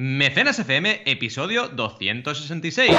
Mecenas FM, episodio 266.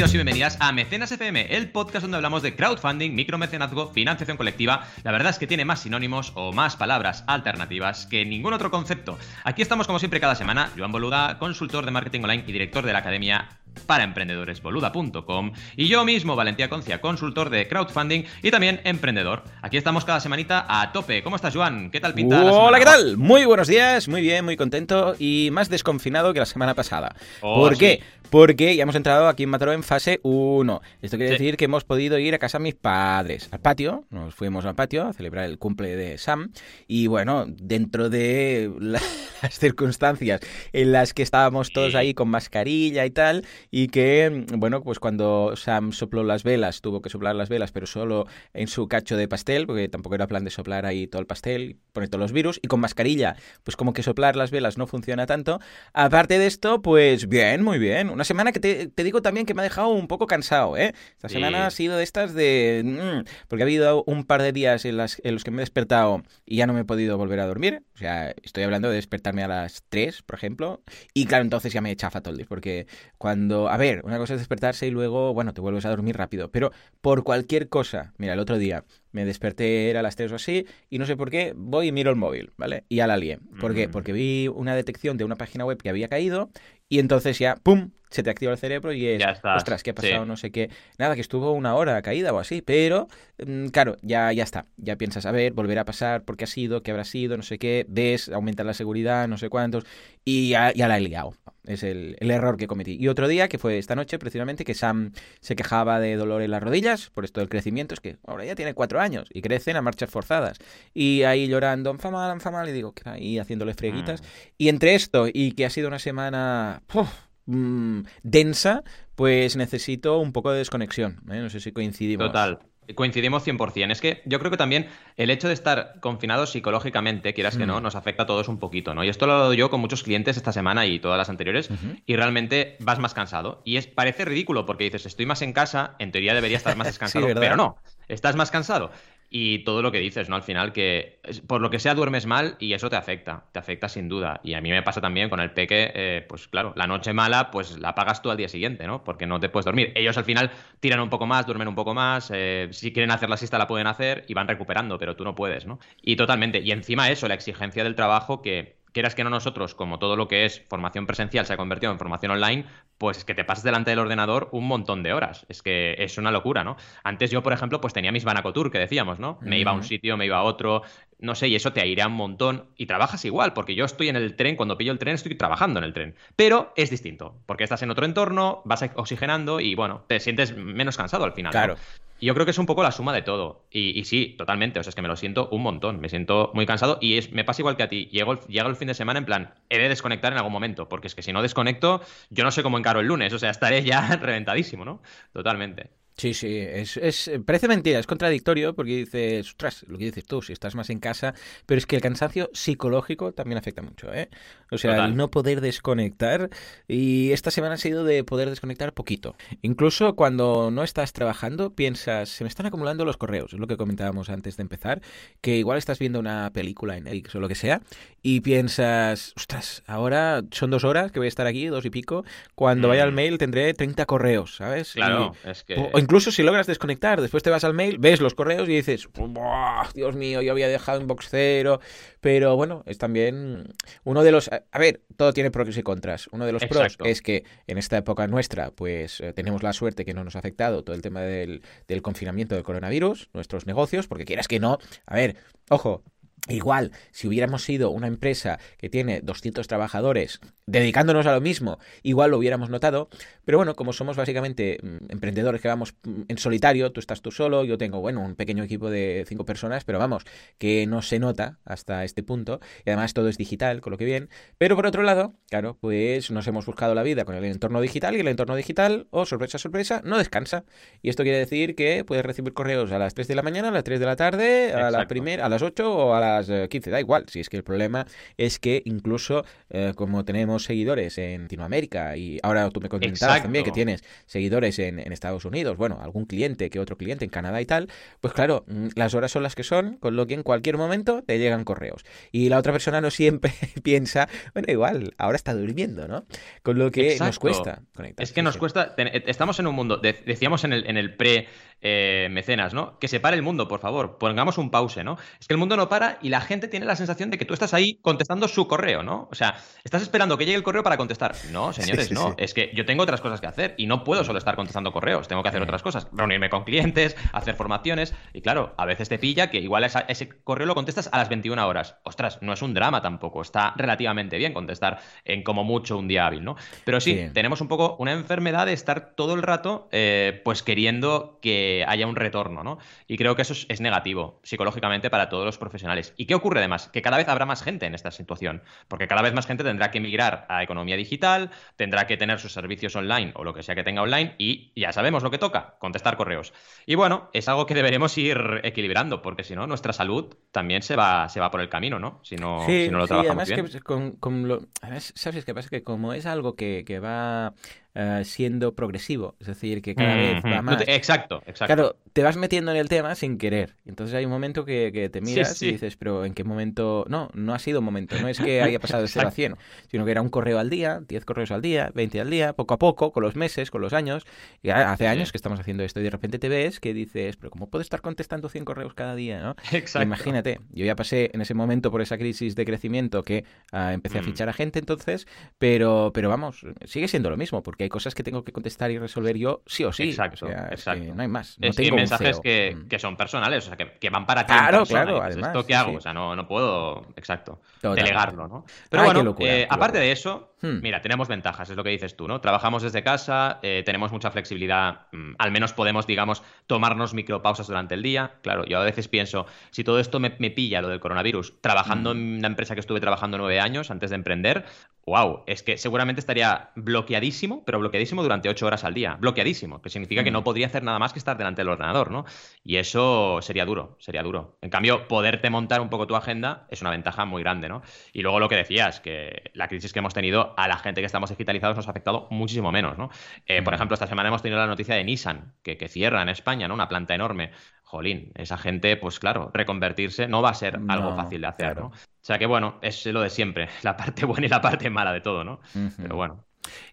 Bienvenidos y bienvenidas a Mecenas FM, el podcast donde hablamos de crowdfunding, micromecenazgo, financiación colectiva. La verdad es que tiene más sinónimos o más palabras alternativas que ningún otro concepto. Aquí estamos como siempre cada semana, Joan Boluda, consultor de marketing online y director de la academia para emprendedores boluda.com y yo mismo, Valentía Concia, consultor de crowdfunding y también emprendedor. Aquí estamos cada semanita a tope. ¿Cómo estás, Joan? ¿Qué tal pinta? Hola, ¿qué tal? Muy buenos días, muy bien, muy contento y más desconfinado que la semana pasada. Oh, ¿Por sí. qué? Porque ya hemos entrado aquí en Mataró en fase 1. Esto quiere Sí. decir que hemos podido ir a casa de mis padres, al patio. Nos fuimos al patio a celebrar el cumple de Sam. Y bueno, dentro de la- las circunstancias en las que estábamos todos ahí con mascarilla y tal, y que, bueno, pues cuando Sam sopló las velas, tuvo que soplar las velas, pero solo en su cacho de pastel, porque tampoco era plan de soplar ahí todo el pastel, poner todos los virus, y con mascarilla, pues como que soplar las velas no funciona tanto. Aparte de esto, pues bien, muy bien. Una semana que te, te digo también que me ha dejado un poco cansado, ¿eh? Esta Sí. semana ha sido de estas de... mm, porque ha habido un par de días en, las- en los que me he despertado y ya no me he podido volver a dormir. O sea, estoy hablando de despertarme a las 3, por ejemplo. Y claro, entonces ya me chafa todo el día, porque cuando... A ver, una cosa es despertarse y luego, bueno, te vuelves a dormir rápido. Pero por cualquier cosa, mira, el otro día me desperté, era a las 3 o así, y no sé por qué, voy y miro el móvil, ¿vale? Y ya la lié. ¿Por qué? Mm. Porque vi una detección de una página web que había caído y entonces ya, ¡pum!, se te activa el cerebro y es, Ya estás, ostras, ¿qué ha pasado? sí. No sé qué. Nada, que estuvo una hora caída o así, pero mm, claro, ya, ya está. Ya piensas, a ver, volverá a pasar, por qué ha sido, qué habrá sido, no sé qué, ves, aumentar la seguridad, no sé cuántos, y ya, ya la he liado. Es el, el error que cometí. Y otro día, que fue esta noche precisamente, que Sam se quejaba de dolor en las rodillas por esto del crecimiento, es que ahora ya tiene cuatro años y crecen a marchas forzadas. Y ahí llorando, enfa mal, enfa mal, y digo, que ahí haciéndole freguitas. Mm. Y entre esto y que ha sido una semana uf, mm, densa, pues necesito un poco de desconexión. ¿eh? No sé si coincidimos. Total. Coincidimos 100%. Es que yo creo que también el hecho de estar confinados psicológicamente, quieras que no, Mm. nos afecta a todos un poquito, ¿no? Y esto lo he hablado yo con muchos clientes esta semana y todas las anteriores, y realmente vas más cansado. Y es parece ridículo porque dices, estoy más en casa, en teoría debería estar más descansado, pero no, estás más cansado. Y todo lo que dices, ¿no? Al final, que por lo que sea duermes mal y eso te afecta, te afecta sin duda. Y a mí me pasa también con el peque, eh, pues claro, la noche mala, pues la pagas tú al día siguiente, ¿no? Porque no te puedes dormir. Ellos al final tiran un poco más, duermen un poco más, eh, si quieren hacer la siesta la pueden hacer y van recuperando, pero tú no puedes, ¿no? Y totalmente. Y encima eso, la exigencia del trabajo que... Quieras que no nosotros, como todo lo que es formación presencial se ha convertido en formación online, pues es que te pasas delante del ordenador un montón de horas. Es que es una locura, ¿no? Antes yo, por ejemplo, pues tenía mis Banacotour, que decíamos, ¿no? Me iba a un sitio, me iba a otro, no sé, y eso te airea un montón. Y trabajas igual, porque yo estoy en el tren, cuando pillo el tren estoy trabajando en el tren. Pero es distinto, porque estás en otro entorno, vas oxigenando y bueno, te sientes menos cansado al final. ¿no? Claro. Y yo creo que es un poco la suma de todo. Y, y sí, totalmente. O sea, es que me lo siento un montón. Me siento muy cansado y es, me pasa igual que a ti. Llego el, llega el fin de semana en plan, he de desconectar en algún momento. Porque es que si no desconecto, yo no sé cómo encaro el lunes. O sea, estaré ya reventadísimo, ¿no? Totalmente. Sí, sí, es, es- parece mentira, es contradictorio porque dices, ostras, lo que dices tú, si estás más en casa, pero es que el cansancio psicológico también afecta mucho, ¿eh? O sea, Total. el no poder desconectar y esta semana ha sido de poder desconectar poquito. Incluso cuando no estás trabajando, piensas, se me están acumulando los correos, es lo que comentábamos antes de empezar, que igual estás viendo una película en Netflix o lo que sea y piensas, ostras, ahora son dos horas que voy a estar aquí, dos y pico, cuando vaya al Mm. mail tendré 30 correos, ¿sabes? Claro, Y- es que. o incluso si logras desconectar, después te vas al mail, ves los correos y dices, "Buah, Dios mío, yo había dejado inbox cero. Pero bueno, es también uno de los... A a ver, todo tiene pros y contras. Uno de los Exacto. pros es que en esta época nuestra, pues eh, tenemos la suerte que no nos ha afectado todo el tema del, del confinamiento del coronavirus, nuestros negocios, porque quieras que no... A ver, ojo, Igual, si hubiéramos sido una empresa que tiene 200 trabajadores dedicándonos a lo mismo, igual lo hubiéramos notado. Pero bueno, como somos básicamente mm, emprendedores que vamos mm, en solitario, tú estás tú solo, yo tengo, bueno, un pequeño equipo de cinco personas, pero vamos, que no se nota hasta este punto. Y además todo es digital, con lo que bien. Pero por otro lado, claro, pues nos hemos buscado la vida con el entorno digital y el entorno digital, oh, sorpresa, sorpresa, no descansa. Y esto quiere decir que puedes recibir correos a las 3 de la mañana, a las 3 de la tarde, a la primera, a las 8 o a las 15, eh, da igual. Si es que el problema es que incluso eh, como tenemos seguidores en Latinoamérica y ahora tú me comentabas también que tienes seguidores en, Estados Unidos, bueno, algún cliente que otro cliente en Canadá y tal, pues claro, mm, las horas son las que son, con lo que en cualquier momento te llegan correos. Y la otra persona no siempre piensa, bueno, igual, ahora está durmiendo, ¿no? Con lo que nos cuesta conectar. Es que nos cuesta, estamos en un mundo, decíamos en el, en el pre eh, mecenas, ¿no? Que se pare el mundo, por favor, pongamos un pause, ¿no? Es que el mundo no para y la gente tiene la sensación de que tú estás ahí contestando su correo, ¿no? O sea, estás esperando que llegue el correo para contestar. No, señores, no. Es que yo tengo otras cosas que hacer y no puedo solo estar contestando correos, tengo que hacer otras cosas, reunirme con clientes, hacer formaciones y claro, a veces te pilla que igual ese correo lo contestas a las 21 horas. Ostras, no es un drama tampoco, está relativamente bien contestar en como mucho un día hábil, ¿no? Pero sí, tenemos un poco una enfermedad de estar todo el rato eh, pues queriendo que haya un retorno, ¿no? Y creo que eso es, negativo psicológicamente para todos los profesionales. ¿Y qué ocurre además? Que cada vez habrá más gente en esta situación, porque cada vez más gente tendrá que migrar a economía digital, tendrá que tener sus servicios online o lo que sea que tenga online y ya sabemos lo que toca, contestar correos. Y bueno, es algo que deberemos ir equilibrando, porque si no, nuestra salud también se va, se va por el camino, ¿no? Si no, si no lo trabajamos sí, además Que con, lo... ¿Sabes qué pasa? Que como es algo que, que va eh, siendo progresivo, es decir, que cada vez va más. Exacto, exacto. Claro, te vas metiendo en el tema sin querer. Entonces hay un momento que, te miras y dices, pero ¿en qué momento? No, no ha sido un momento. No es que haya pasado de 0 a 100, sino que era un correo al día, 10 correos al día, 20 al día, poco a poco, con los meses, con los años. Y hace años que estamos haciendo esto y de repente te ves que dices, pero ¿cómo puedo estar contestando 100 correos cada día? ¿no? Exacto. Imagínate, yo ya pasé en ese momento por esa crisis de crecimiento que ah, empecé a mm. fichar a gente entonces, pero, pero vamos, sigue siendo lo mismo, porque hay cosas que tengo que contestar y resolver yo sí o sí. Exacto, exacto. no hay más. No es, tengo mensajes que, mm. que, son personales, o sea, que, van para ti. Claro, claro. Además, ¿Esto qué hago? O sea, no, no puedo, exacto, delegarlo, ¿no? Pero bueno, eh, aparte de eso, hmm. mira, tenemos ventajas, es lo que dices tú, ¿no? Trabajamos desde casa, eh, tenemos mucha flexibilidad, mm, al menos podemos, digamos, tomarnos micropausas durante el día. Claro, yo a veces pienso, si todo esto me, pilla, lo del coronavirus, trabajando hmm. en una empresa que estuve trabajando nueve años antes de emprender, wow, es que seguramente estaría bloqueadísimo, pero bloqueadísimo durante ocho horas al día. Bloqueadísimo, que significa que no podría hacer nada más que estar delante del ordenador, ¿no? Y eso sería duro, sería duro. En cambio, poderte montar un poco tu agenda es una ventaja muy grande, ¿no? Y luego lo que decías, que la crisis que hemos tenido a la gente que estamos digitalizados nos ha afectado muchísimo menos, ¿no? Eh, por ejemplo, esta semana hemos tenido la noticia de Nissan, que, que cierra en España, ¿no? Una planta enorme jolín, esa gente, pues claro, reconvertirse no va a ser algo fácil de hacer, ¿no? O sea que bueno, es lo de siempre, la parte buena y la parte mala de todo, ¿no? Pero bueno,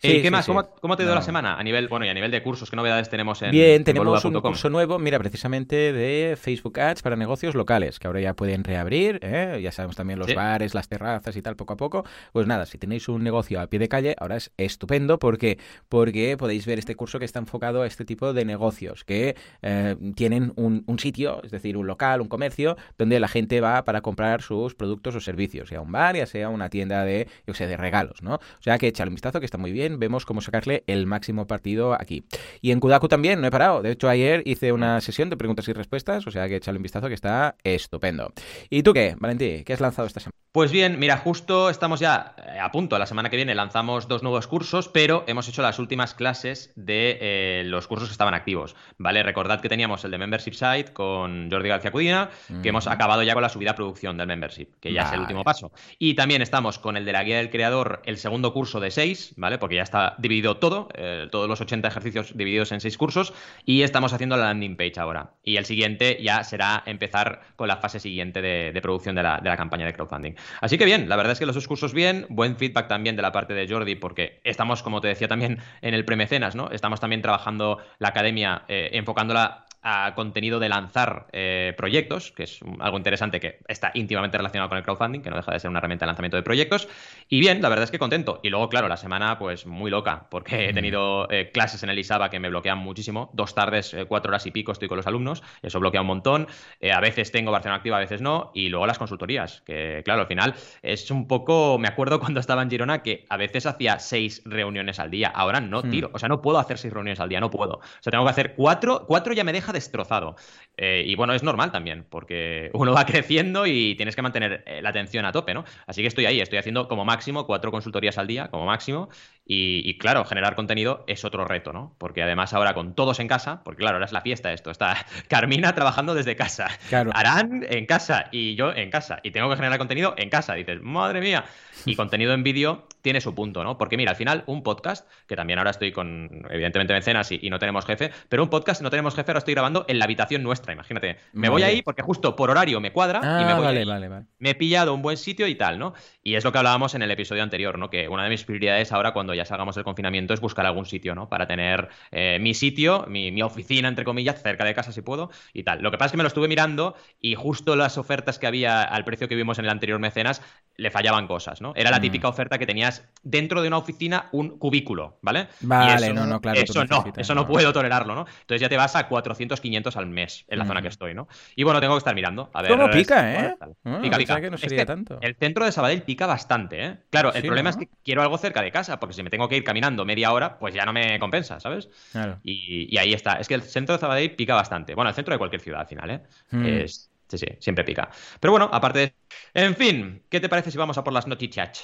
eh, ¿Qué más? ¿Cómo, te ha ido la semana? A nivel, bueno, y a nivel de cursos, ¿qué novedades tenemos en Bien, tenemos un curso nuevo, mira, precisamente de Facebook Ads para negocios locales, que ahora ya pueden reabrir, ¿eh? ya sabemos también los bares, las terrazas y tal, poco a poco. Pues nada, si tenéis un negocio a pie de calle, ahora es estupendo porque, porque podéis ver este curso que está enfocado a este tipo de negocios, que eh, tienen un, sitio, es decir, un local, un comercio, donde la gente va para comprar sus productos o servicios, sea un bar, ya sea una tienda de, yo sé, de regalos, ¿no? O sea que echale un vistazo que está muy bien, vemos cómo sacarle el máximo partido aquí. Y en Kudaku también, no he parado. De hecho, ayer hice una sesión de preguntas y respuestas, o sea que echale un vistazo que está estupendo. ¿Y tú qué, Valentín? ¿Qué has lanzado esta semana? Pues bien, mira, justo estamos ya eh, a punto. La semana que viene lanzamos dos nuevos cursos, pero hemos hecho las últimas clases de eh, los cursos que estaban activos. ¿Vale? Recordad que teníamos el de Membership Site con Jordi García Cudina, que hemos acabado ya con la subida a producción del Membership, que ya es el último paso. Y también estamos con el de la guía del creador, el segundo curso de seis, ¿vale? Porque ya está dividido todo, eh, todos los 80 ejercicios divididos en seis cursos, y estamos haciendo la landing page ahora. Y el siguiente ya será empezar con la fase siguiente de, producción de la, de la campaña de crowdfunding. Así que bien, la verdad es que los dos cursos bien, buen feedback también de la parte de Jordi, porque estamos, como te decía también, en el premecenas, ¿no? Estamos también trabajando la academia, eh, enfocándola a contenido de lanzar eh, proyectos, que es algo interesante que está íntimamente relacionado con el crowdfunding, que no deja de ser una herramienta de lanzamiento de proyectos. Y bien, la verdad es que contento. Y luego, claro, la semana pues muy loca, porque he tenido eh, clases en el ISABA que me bloquean muchísimo. Dos tardes, eh, cuatro horas y pico estoy con los alumnos, eso bloquea un montón. a veces tengo Barcelona Activa, a veces no. Y luego las consultorías, que claro, al final es un poco, me acuerdo cuando estaba en Girona que a veces hacía seis reuniones al día, ahora no hmm. tiro, o sea, no puedo hacer seis reuniones al día, no puedo. O sea, tengo que hacer cuatro, cuatro ya me deja destrozado. Eh, y bueno, es normal también, porque uno va creciendo y tienes que mantener eh, la atención a tope, ¿no? Así que estoy ahí, estoy haciendo como máximo cuatro consultorías al día, como máximo, y, claro, generar contenido es otro reto, ¿no? Porque además ahora con todos en casa, porque claro, ahora es la fiesta esto, está Carmina trabajando desde casa, claro. Arán en casa y yo en casa, y tengo que generar contenido en casa, dices, madre mía, y contenido en vídeo tiene su punto, ¿no? Porque mira, al final un podcast, que también ahora estoy con, evidentemente, mecenas y, y no tenemos jefe, pero un podcast no tenemos jefe, ahora estoy grabando en la habitación nuestra, imagínate. Me voy ahí porque justo por horario me cuadra y me ah, voy vale, vale, vale. Me he pillado un buen sitio y tal, ¿no? Y es lo que hablábamos en el episodio anterior, ¿no? Que una de mis prioridades ahora cuando ya salgamos del confinamiento es buscar algún sitio, ¿no? Para tener eh, mi sitio, mi, oficina, entre comillas, cerca de casa si puedo y tal. Lo que pasa es que me lo estuve mirando y justo las ofertas que había al precio que vimos en el anterior mecenas le fallaban cosas, ¿no? Era la mm. típica oferta que tenías dentro de una oficina un cubículo, ¿vale? Vale, no, no, claro. Eso no, eso no, puedo tolerarlo, ¿no? Entonces ya te vas a 400, 500 al mes en la zona que estoy, ¿no? Y bueno, tengo que estar mirando. A ver, ¿Cómo pica, eh? Ah, pica, pica. Que no sería tanto. El centro de Sabadell pica bastante, ¿eh? Claro, el problema es que quiero algo cerca de casa, porque si me tengo que ir caminando media hora, pues ya no me compensa, ¿sabes? Claro. Y, ahí está. Es que el centro de Sabadell pica bastante. Bueno, el centro de cualquier ciudad al final, ¿eh? Mm. Es. Sí, sí, siempre pica. Pero bueno, aparte de... En fin, ¿qué te parece si vamos a por las noticias?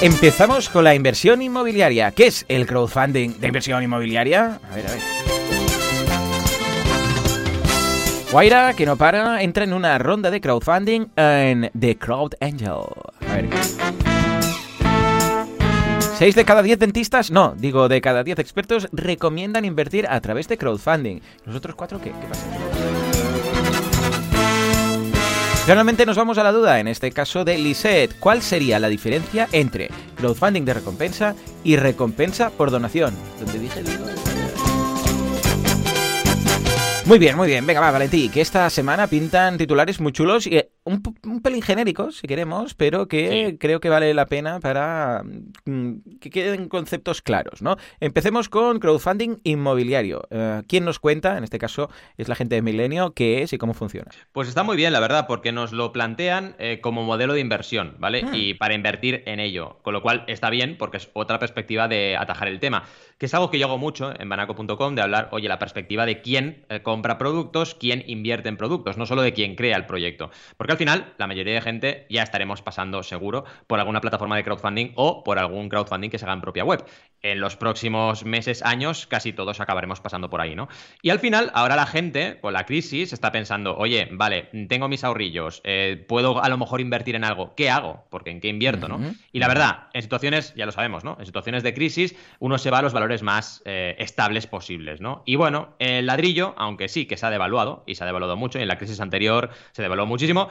Empezamos con la inversión inmobiliaria. ¿Qué es el crowdfunding de inversión inmobiliaria? A ver, a ver. Guaira, que no para, entra en una ronda de crowdfunding en The Crowd Angel. A ver. 6 de cada 10 dentistas, no, digo de cada 10 expertos, recomiendan invertir a través de crowdfunding. ¿Los otros cuatro qué? ¿Qué pasa? Finalmente nos vamos a la duda, en este caso de Lisette. ¿Cuál sería la diferencia entre crowdfunding de recompensa y recompensa por donación? Donde dije Muy bien, muy bien. Venga, va, Valentí, que esta semana pintan titulares muy chulos y un, pelín genéricos, si queremos, pero que creo que vale la pena para mm, que queden conceptos claros, ¿no? Empecemos con crowdfunding inmobiliario. Eh, ¿Quién nos cuenta? En este caso es la gente de Milenio, qué es y cómo funciona. Pues está muy bien, la verdad, porque nos lo plantean eh, como modelo de inversión, ¿vale? Hmm. Y para invertir en ello, con lo cual está bien porque es otra perspectiva de atajar el tema, que es algo que yo hago mucho en banaco.com, de hablar, oye, la perspectiva de quién eh, compra productos, quién invierte en productos, no solo de quién crea el proyecto. Porque al final, la mayoría de gente ya estaremos pasando seguro por alguna plataforma de crowdfunding o por algún crowdfunding que se haga en propia web. En los próximos meses, años, casi todos acabaremos pasando por ahí, ¿no? Y al final, ahora la gente, con la crisis, está pensando, oye, vale, tengo mis ahorrillos, eh, puedo a lo mejor invertir en algo, ¿qué hago? Porque en qué invierto, ¿no? Y la verdad, en situaciones, ya lo sabemos, ¿no? En situaciones de crisis, uno se va a los valores más eh, estables posibles, ¿no? Y bueno, el ladrillo, aunque sí que se ha devaluado, y se ha devaluado mucho, y en la crisis anterior se devaluó muchísimo,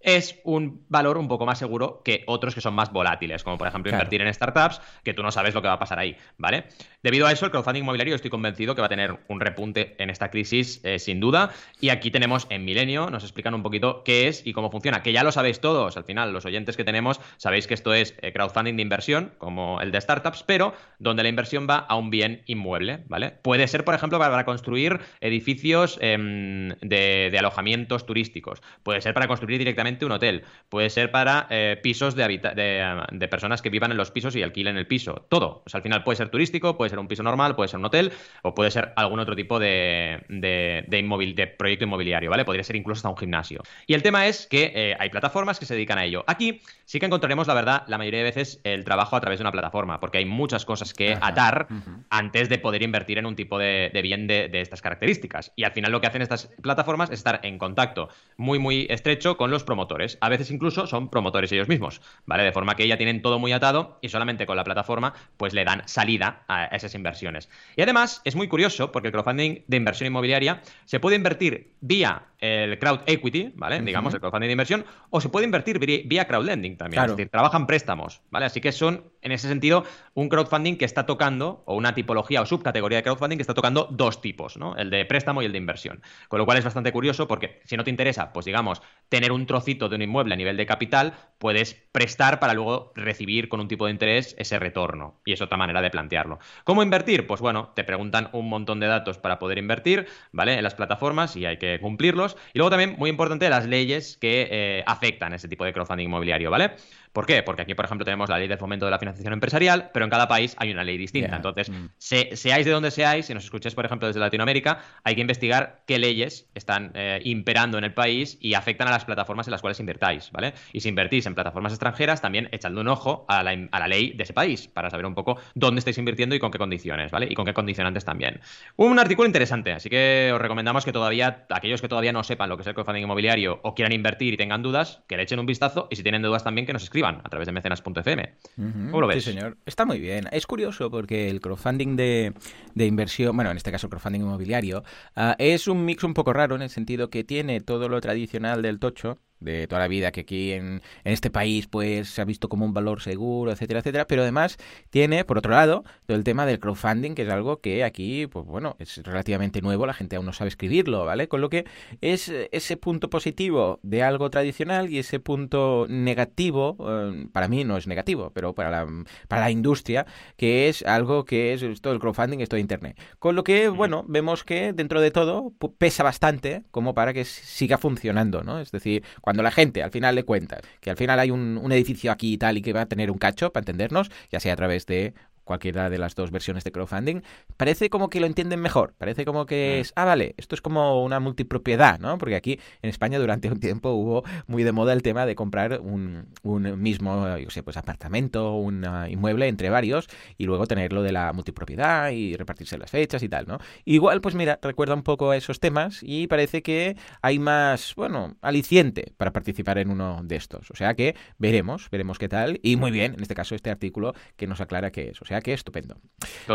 es un valor un poco más seguro que otros que son más volátiles, como por ejemplo invertir en startups, que tú no sabes lo que va a pasar ahí, ¿vale? Debido a eso, el crowdfunding inmobiliario estoy convencido que va a tener un repunte en esta crisis, eh, sin duda. Y aquí tenemos en Milenio, nos explican un poquito qué es y cómo funciona, que ya lo sabéis todos, al final, los oyentes que tenemos, sabéis que esto es eh, crowdfunding de inversión, como el de startups, pero donde la inversión va a un bien inmueble, ¿vale? Puede ser, por ejemplo, para, construir edificios em, de alojamientos turísticos, puede ser para construir directamente un hotel, puede ser para eh, pisos de, de, personas que vivan en los pisos y alquilen el piso, todo. O sea, al final puede ser turístico, puede ser un piso normal, puede ser un hotel o puede ser algún otro tipo de, de, de proyecto inmobiliario, ¿vale? Podría ser incluso hasta un gimnasio. Y el tema es que eh, hay plataformas que se dedican a ello. Aquí sí que encontraremos, la verdad, la mayoría de veces el trabajo a través de una plataforma, porque hay muchas cosas que atar antes de poder invertir en un tipo de, bien de, estas características. Y al final lo que hacen estas plataformas es estar en contacto muy, muy estrecho con los promotores. A veces incluso son promotores ellos mismos, ¿vale? De forma que ya tienen todo muy atado y solamente con la plataforma pues le dan salida a esas inversiones. Y además es muy curioso porque el crowdfunding de inversión inmobiliaria se puede invertir vía el crowd equity, ¿vale? Digamos, el crowdfunding de inversión, o se puede invertir vía crowdlending también. Es decir, trabajan préstamos, ¿vale? Así que son, en ese sentido, un crowdfunding que está tocando, o una tipología o subcategoría de crowdfunding que está tocando dos tipos, ¿no? El de préstamo y el de inversión. Con lo cual es bastante curioso porque si no te interesa, pues digamos, tener un trocito de un inmueble a nivel de capital, puedes prestar para luego recibir con un tipo de interés ese retorno. Y es otra manera de plantearlo. ¿Cómo invertir? Pues bueno, te preguntan un montón de datos para poder invertir, ¿vale? En las plataformas y hay que cumplirlos. Y luego también, muy importante, las leyes que eh, afectan ese tipo de crowdfunding inmobiliario, ¿vale? ¿Por qué? Porque aquí, por ejemplo, tenemos la ley de fomento de la financiación empresarial, pero en cada país hay una ley distinta. Entonces, mm. seáis de donde seáis, si nos escucháis, por ejemplo, desde Latinoamérica, hay que investigar qué leyes están eh, imperando en el país y afectan a las plataformas en las cuales invertáis, ¿vale? Y si invertís en plataformas extranjeras, también echadle un ojo a la, a la ley de ese país para saber un poco dónde estáis invirtiendo y con qué condiciones, ¿vale? Y con qué condicionantes también. Un artículo interesante, así que os recomendamos que todavía, aquellos que todavía no sepan lo que es el crowdfunding inmobiliario o quieran invertir y tengan dudas, que le echen un vistazo y si tienen dudas también que nos escriban a través de mecenas.fm. ¿Cómo lo ves? Sí, señor. Está muy bien. Es curioso porque el crowdfunding de, inversión, bueno, en este caso crowdfunding inmobiliario, ah, es un mix un poco raro en el sentido que tiene todo lo tradicional del tocho, de toda la vida, que aquí en, en, este país pues se ha visto como un valor seguro, etcétera, etcétera, pero además tiene, por otro lado, todo el tema del crowdfunding, que es algo que aquí, pues bueno, es relativamente nuevo, la gente aún no sabe escribirlo, ¿vale? Con lo que es ese punto positivo de algo tradicional y ese punto negativo, eh, para mí no es negativo, pero para la, para la industria, que es algo que es todo el crowdfunding, esto de Internet. Con lo que, bueno, vemos que dentro de todo pesa bastante como para que siga funcionando, ¿no? Es decir, cuando la gente al final le cuenta que al final hay un, un edificio aquí y tal y que va a tener un cacho, para entendernos, ya sea a través de cualquiera de las dos versiones de crowdfunding, parece como que lo entienden mejor. Parece como que mm. es, ah, vale, esto es como una multipropiedad, ¿no? Porque aquí en España durante un tiempo hubo muy de moda el tema de comprar un, un mismo, yo sé, pues apartamento, un inmueble entre varios y luego tenerlo de la multipropiedad y repartirse las fechas y tal, ¿no? Igual, pues mira, recuerda un poco a esos temas y parece que hay más, bueno, aliciente para participar en uno de estos. O sea que veremos, veremos qué tal. Y muy bien, en este caso, este artículo que nos aclara qué es. O sea que estupendo.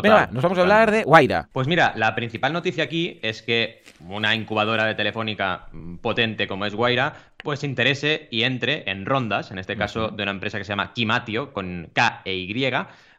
Venga, nos vamos a hablar de Guaira. Pues mira, la principal noticia aquí es que una incubadora de telefónica potente como es Guaira, pues interese y entre en rondas, en este caso de una empresa que se llama Kimatio, con K e Y,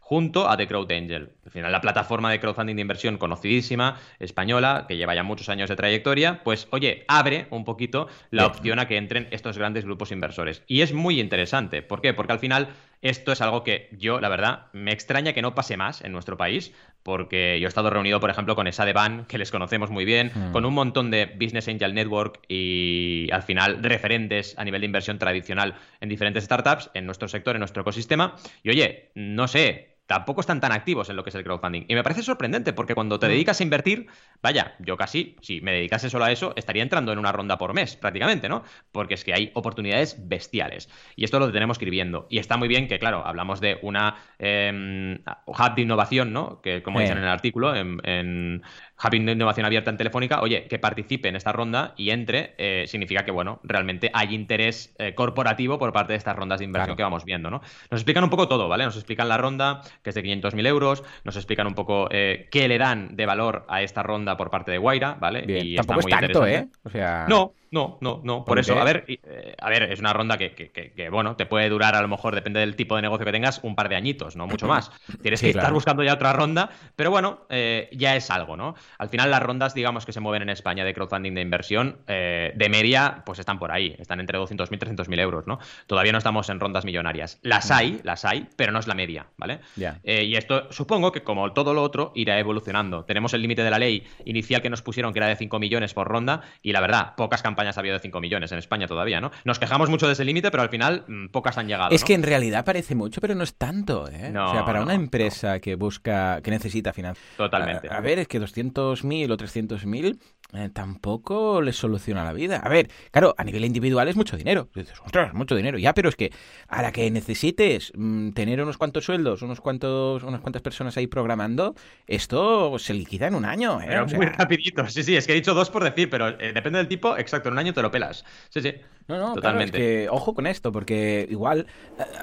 junto a The Crowd Angel. Al final, la plataforma de crowdfunding de inversión conocidísima, española, que lleva ya muchos años de trayectoria, pues oye, abre un poquito la opción a que entren estos grandes grupos inversores. Y es muy interesante. ¿Por qué? Porque al final esto es algo que yo, la verdad, me extraña que no pase más en nuestro país, porque yo he estado reunido, por ejemplo, con esa de Ban, que les conocemos muy bien, hmm. con un montón de Business Angel Network y al final referentes a nivel de inversión tradicional en diferentes startups, en nuestro sector, en nuestro ecosistema. Y oye, no sé, tampoco están tan activos en lo que es el crowdfunding. Y me parece sorprendente porque cuando te mm. dedicas a invertir, vaya, yo casi, si me dedicase solo a eso, estaría entrando en una ronda por mes, prácticamente, ¿no? Porque es que hay oportunidades bestiales. Y esto lo tenemos que ir viendo. Y está muy bien que, claro, hablamos de una eh, hub de innovación, ¿no? Que, como dicen en el artículo, en, Having innovación abierta en Telefónica, oye, que participe en esta ronda y entre, eh, significa que, bueno, realmente hay interés eh, corporativo por parte de estas rondas de inversión que vamos viendo, ¿no? Nos explican un poco todo, ¿vale? Nos explican la ronda, que es de 500.000 euros, nos explican un poco eh, qué le dan de valor a esta ronda por parte de Guaira, ¿vale? Y Tampoco está muy es tanto, ¿eh? O sea... No, no, no, no. Por eso, a ver, eh, a ver, es una ronda que, que, bueno, te puede durar a lo mejor, depende del tipo de negocio que tengas, un par de añitos, no mucho más. Tienes que estar buscando ya otra ronda, pero bueno, eh, ya es algo, ¿no? Al final las rondas, digamos, que se mueven en España de crowdfunding de inversión, eh, de media, pues están por ahí, están entre 200.000 y 300.000 euros, ¿no? Todavía no estamos en rondas millonarias. Las hay, las hay, pero no es la media, ¿vale? y esto supongo que como todo lo otro irá evolucionando. Tenemos el límite de la ley inicial que nos pusieron que era de 5 millones por ronda y la verdad, pocas campañas ha habido de 5 millones en España todavía, ¿no? Nos quejamos mucho de ese límite, pero al final mm, pocas han llegado. Es que en realidad parece mucho, pero no es tanto, ¿eh? o sea, para una empresa que busca, que necesita financiar. Totalmente. A, ver, es que 200.000 o 300.000 eh, tampoco les soluciona la vida. A ver, claro, a nivel individual es mucho dinero. Dices, ostras, mucho dinero. Ya, pero es que a la que necesites mm, tener unos cuantos sueldos, unos cuantos, unas cuantas personas ahí programando, esto se liquida en un año. ¿eh? Muy rapidito. Sí, sí, es que he dicho dos por decir, pero eh, depende del tipo, exacto, en un año te lo pelas. Sí, sí. No, no, totalmente. que, ojo con esto, porque igual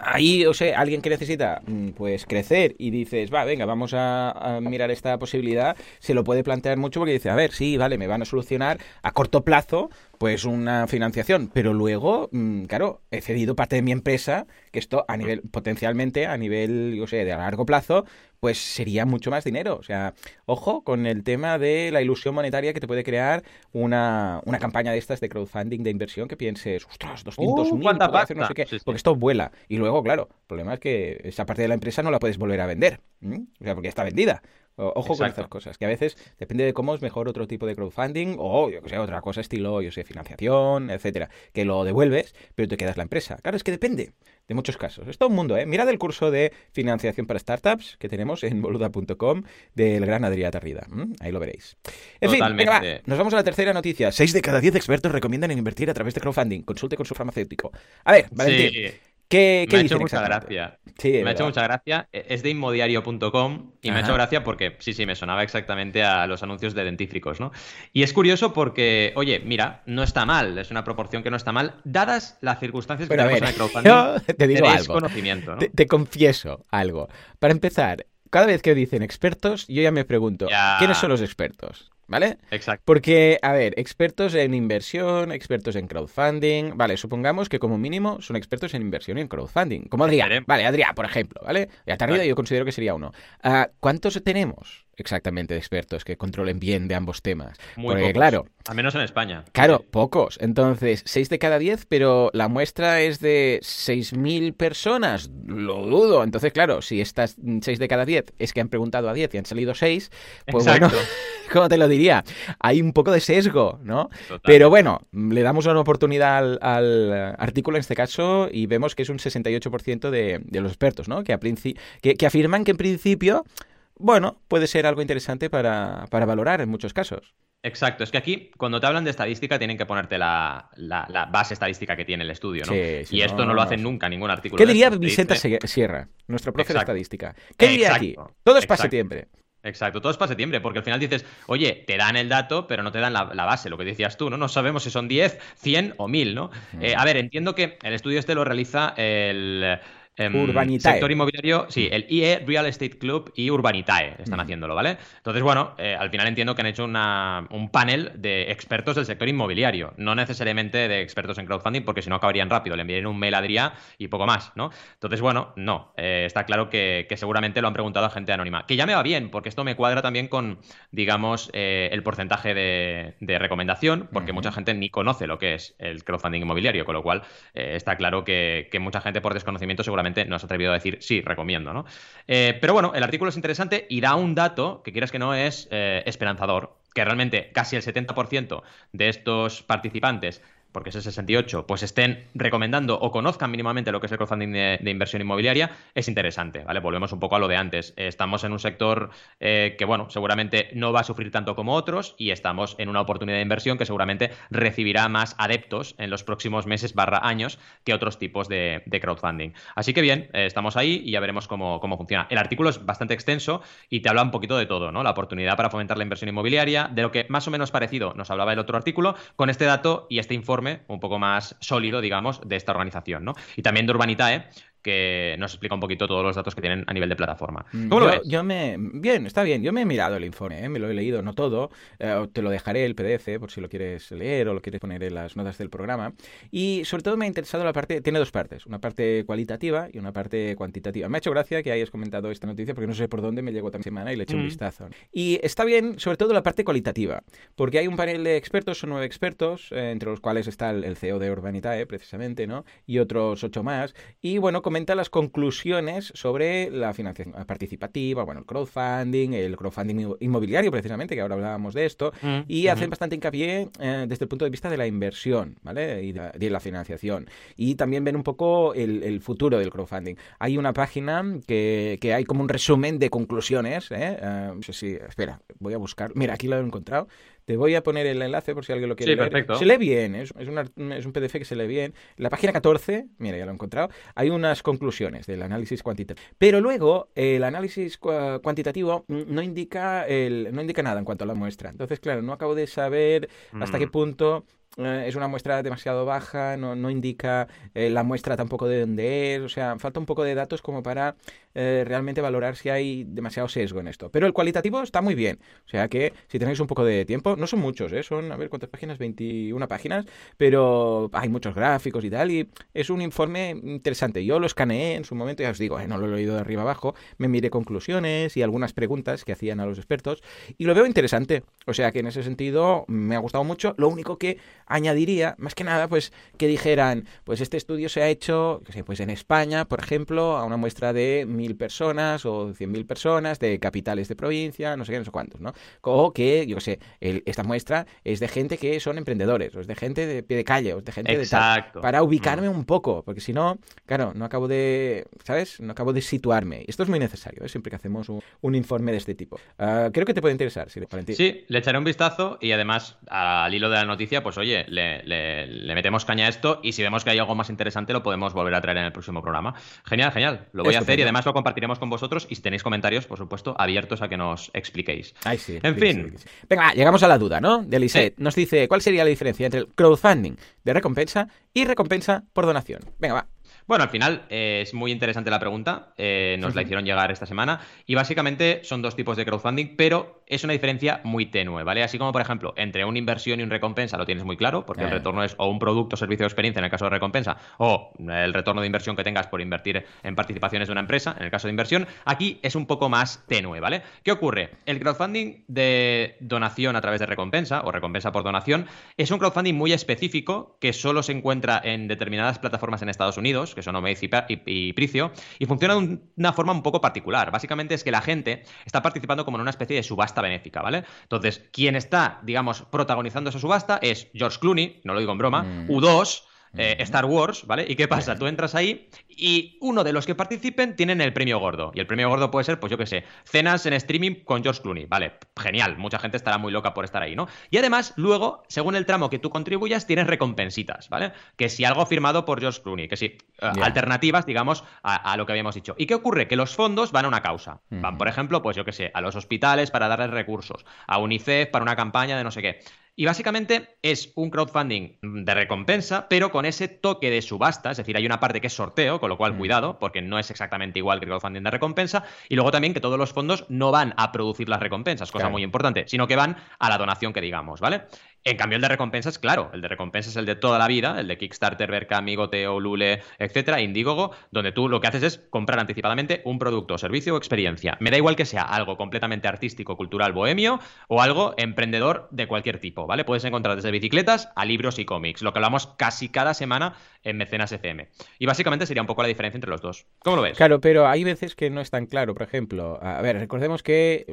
ahí, o sea, alguien que necesita mm, pues crecer y dices, va, venga, vamos a mirar esta posibilidad, se lo puede plantear mucho porque dice, a ver, sí, vale, me van a solucionar a corto plazo pues una financiación, pero luego, mm, claro, he cedido parte de mi empresa, que esto a nivel, potencialmente, a nivel, yo sé, de largo plazo, pues sería mucho más dinero. O sea, ojo con el tema de la ilusión monetaria que te puede crear una, una campaña de estas de crowdfunding de inversión que pienses, ostras, 200 Uh, mil, ¿cuánta puedo hacer no sé qué, Sí, sí. porque esto vuela. Y luego, claro, el problema es que esa parte de la empresa no la puedes volver a vender. O sea, porque ya está vendida. Ojo con estas cosas, que a veces depende de cómo es mejor otro tipo de crowdfunding o, yo que sé, otra cosa estilo, yo sé, financiación, etcétera, que lo devuelves, pero te quedas la empresa. Claro, es que depende de muchos casos. Es todo un mundo, ¿eh? Mirad el curso de financiación para startups que tenemos en boluda.com del gran Adrià Tarrida. Ahí lo veréis. En fin, venga, va, Totalmente. nos vamos a la tercera noticia. Seis de cada diez expertos recomiendan en invertir a través de crowdfunding. Consulte con su farmacéutico. A ver, Valentín, Sí, ¿qué, qué me ha hecho mucha gracia. Sí, Me ha hecho mucha gracia. Es de inmodiario.com y me ha hecho gracia porque, sí, sí, me sonaba exactamente a los anuncios de dentífricos, ¿no? Y es curioso porque, oye, mira, no está mal, es una proporción que no está mal, dadas las circunstancias que Pero tenemos en el crowdfunding te digo algo. Te, te confieso algo. Para empezar, cada vez que dicen expertos, yo ya me pregunto, Ya. ¿quiénes son los expertos? ¿Vale? Exacto. Porque, a ver, expertos en inversión, expertos en crowdfunding, vale, supongamos que como mínimo son expertos en inversión y en crowdfunding. Como Adrián, vale, Adrián, por ejemplo, ¿vale? Y Atarrida Vale. yo considero que sería uno. Ah, ¿Cuántos tenemos exactamente de expertos que controlen bien de ambos temas? Muy Porque, pocos. claro, Al menos en España. Claro, pocos. Entonces, 6 de cada 10, pero la muestra es de 6.000 personas. Lo dudo. Entonces, claro, si estas 6 de cada 10 es que han preguntado a 10 y han salido 6, pues Exacto. bueno, ¿cómo te lo diría? Hay un poco de sesgo, ¿no? Pero bueno, le damos una oportunidad al, al, artículo en este caso y vemos que es un 68% de, de los expertos, ¿no? Que, a princi- que, que afirman que en principio, bueno, puede ser algo interesante para, para valorar en muchos casos. Exacto, es que aquí cuando te hablan de estadística tienen que ponerte la, la- la base estadística que tiene el estudio, ¿no? Sí, sí, y esto no, no, lo hacen nunca ningún artículo. ¿Qué diría Vicenta Sierra, nuestro profe de estadística? ¿Qué diría aquí? Todo es para septiembre. Exacto, todo es para septiembre, porque al final dices, oye, te dan el dato, pero no te dan la, la base, lo que decías tú, ¿no? No sabemos si son 10, 100 o 1000, ¿no? Eh, a ver, entiendo que el estudio este lo realiza el Urbanitae. sector inmobiliario, sí, el IE Real Estate Club y Urbanitae están Mm. haciéndolo, ¿vale? Entonces, bueno, eh, al final entiendo que han hecho una- un panel de expertos del sector inmobiliario, no necesariamente de expertos en crowdfunding, porque si no acabarían rápido, le enviarían un mail a Adrià y poco más, ¿no? Entonces, bueno, no, eh, está claro que, que seguramente lo han preguntado a gente anónima, que ya me va bien, porque esto me cuadra también con, digamos, eh, el porcentaje de, de recomendación, porque mucha gente ni conoce lo que es el crowdfunding inmobiliario, con lo cual está claro que, que mucha gente por desconocimiento seguramente no se ha atrevido a decir sí, recomiendo, ¿no? Eh, pero bueno, el artículo es interesante y da un dato que quieras que no es eh, esperanzador, que realmente casi el 70% de estos participantes porque es el 68, pues estén recomendando o conozcan mínimamente lo que es el crowdfunding de, inversión inmobiliaria, es interesante, ¿vale? Volvemos un poco a lo de antes. Estamos en un sector eh, que, bueno, seguramente no va a sufrir tanto como otros y estamos en una oportunidad de inversión que seguramente recibirá más adeptos en los próximos meses barra años que otros tipos de, de crowdfunding. Así que bien, eh, estamos ahí y ya veremos cómo, cómo funciona. El artículo es bastante extenso y te habla un poquito de todo, ¿no? La oportunidad para fomentar la inversión inmobiliaria, de lo que más o menos parecido nos hablaba el otro artículo, con este dato y este informe un poco más sólido, digamos, de esta organización, ¿no? Y también de Urbanitae, que nos explica un poquito todos los datos que tienen a nivel de plataforma. ¿Cómo yo, lo ves? yo me... Bien, está bien. Yo me he mirado el informe, ¿eh? me lo he leído, no todo. Eh, te lo dejaré el PDF por si lo quieres leer o lo quieres poner en las notas del programa. Y sobre todo me ha interesado la parte... Tiene dos partes, una parte cualitativa y una parte cuantitativa. Me ha hecho gracia que hayas comentado esta noticia porque no sé por dónde me llegó también semana y le eché un Mm. vistazo. Y está bien, sobre todo la parte cualitativa, porque hay un panel de expertos, son nueve expertos, eh, entre los cuales está el, el CEO de Urbanitae, precisamente, ¿no? Y otros ocho más. Y bueno, comenta las conclusiones sobre la financiación participativa, bueno, el crowdfunding, el crowdfunding inmobiliario, precisamente, que ahora hablábamos de esto, Mm, y hacen bastante hincapié eh, desde el punto de vista de la inversión, ¿vale? Y de, de la financiación. Y también ven un poco el, el futuro del crowdfunding. Hay una página que, que hay como un resumen de conclusiones, ¿eh? Eh, no sé si, espera, voy a buscar. Mira, aquí lo he encontrado. Te voy a poner el enlace por si alguien lo quiere Sí, leer. perfecto. Se lee bien, es, es, una- es un PDF que se lee bien. La página 14, mira, ya lo he encontrado, hay unas conclusiones del análisis cuantitativo. Pero luego, el análisis cua- cuantitativo mm, no indica, el, no indica nada en cuanto a la muestra. Entonces, claro, no acabo de saber hasta Mm. qué punto eh, es una muestra demasiado baja, no, no indica eh, la muestra tampoco de dónde es, o sea, falta un poco de datos como para eh, realmente valorar si hay demasiado sesgo en esto. Pero el cualitativo está muy bien, o sea que si tenéis un poco de tiempo, no son muchos, ¿eh? son, a ver, ¿cuántas páginas? 21 páginas, pero hay muchos gráficos y tal, y es un informe interesante. Yo lo escaneé en su momento, ya os digo, no lo he leído de arriba abajo, me miré conclusiones y algunas preguntas que hacían a los expertos, y lo veo interesante, o sea que en ese sentido me ha gustado mucho. Lo único que añadiría, más que nada, pues que dijeran, pues este estudio se ha hecho, pues en España, por ejemplo, a una muestra de mil personas o cien mil personas de capitales de provincia, no sé qué, no sé cuántos, ¿no? O que, yo sé, esta muestra es de gente que son emprendedores, o es de gente de pie de calle, o es de gente de tal, para ubicarme mm. un poco, porque si no, claro, no acabo de, ¿sabes? No acabo de situarme. Esto es muy necesario, ¿eh? siempre que hacemos un, informe de este tipo. Ah, creo que te puede interesar, sí, Sí, le echaré un vistazo y además, al hilo de la noticia, pues oye, le, le, metemos caña a esto y si vemos que hay algo más interesante lo podemos volver a traer en el próximo programa. Genial, genial. Lo voy a hacer y además lo compartiremos con vosotros y si tenéis comentarios, por supuesto, abiertos a que nos expliquéis. sí, en fin. Venga, llegamos a la duda, ¿no? De Lisette. Nos dice, ¿cuál sería la diferencia entre el crowdfunding de recompensa y recompensa por donación? Venga, va. Bueno, al final eh, es muy interesante la pregunta, eh, nos la hicieron llegar esta semana y básicamente son dos tipos de crowdfunding, pero es una diferencia muy tenue, ¿vale? Así como, por ejemplo, entre una inversión y un recompensa lo tienes muy claro, porque el retorno es o un producto, servicio o experiencia en el caso de recompensa, o el retorno de inversión que tengas por invertir en participaciones de una empresa, en el caso de inversión, aquí es un poco más tenue, ¿vale? ¿Qué ocurre? El crowdfunding de donación a través de recompensa o recompensa por donación es un crowdfunding muy específico que solo se encuentra en determinadas plataformas en Estados Unidos, que son Omaze y, Pricio, y funciona de una forma un poco particular. Básicamente es que la gente está participando como en una especie de subasta benéfica, ¿vale? Entonces, quien está, digamos, protagonizando esa subasta es George Clooney, no lo digo en broma, mm. U2, eh, Star Wars, ¿vale? ¿Y qué pasa? Tú entras ahí y uno de los que participen tienen el premio gordo. Y el premio gordo puede ser, pues yo qué sé, cenas en streaming con George Clooney. Vale, genial. Mucha gente estará muy loca por estar ahí, ¿no? Y además, luego, según el tramo que tú contribuyas, tienes recompensitas, ¿vale? Que si algo firmado por George Clooney, que si eh, alternativas, digamos, a, lo que habíamos dicho. ¿Y qué ocurre? Que los fondos van a una causa. Van, por ejemplo, pues yo qué sé, a los hospitales para darles recursos, a UNICEF para una campaña de no sé qué. Y básicamente es un crowdfunding de recompensa, pero con ese toque de subasta, es decir, hay una parte que es sorteo, con lo cual mm. cuidado, porque no es exactamente igual que el crowdfunding de recompensa, y luego también que todos los fondos no van a producir las recompensas, cosa muy importante, sino que van a la donación que digamos, ¿vale? En cambio, el de recompensas, claro, el de recompensas es el de toda la vida, el de Kickstarter, Berkami, Goteo, Lule, etcétera, Indiegogo, donde tú lo que haces es comprar anticipadamente un producto, servicio o experiencia. Me da igual que sea algo completamente artístico, cultural, bohemio o algo emprendedor de cualquier tipo, ¿vale? Puedes encontrar desde bicicletas a libros y cómics, lo que hablamos casi cada semana en Mecenas FM. Y básicamente sería un poco la diferencia entre los dos. ¿Cómo lo ves? Claro, pero hay veces que no es tan claro. Por ejemplo, a ver, recordemos que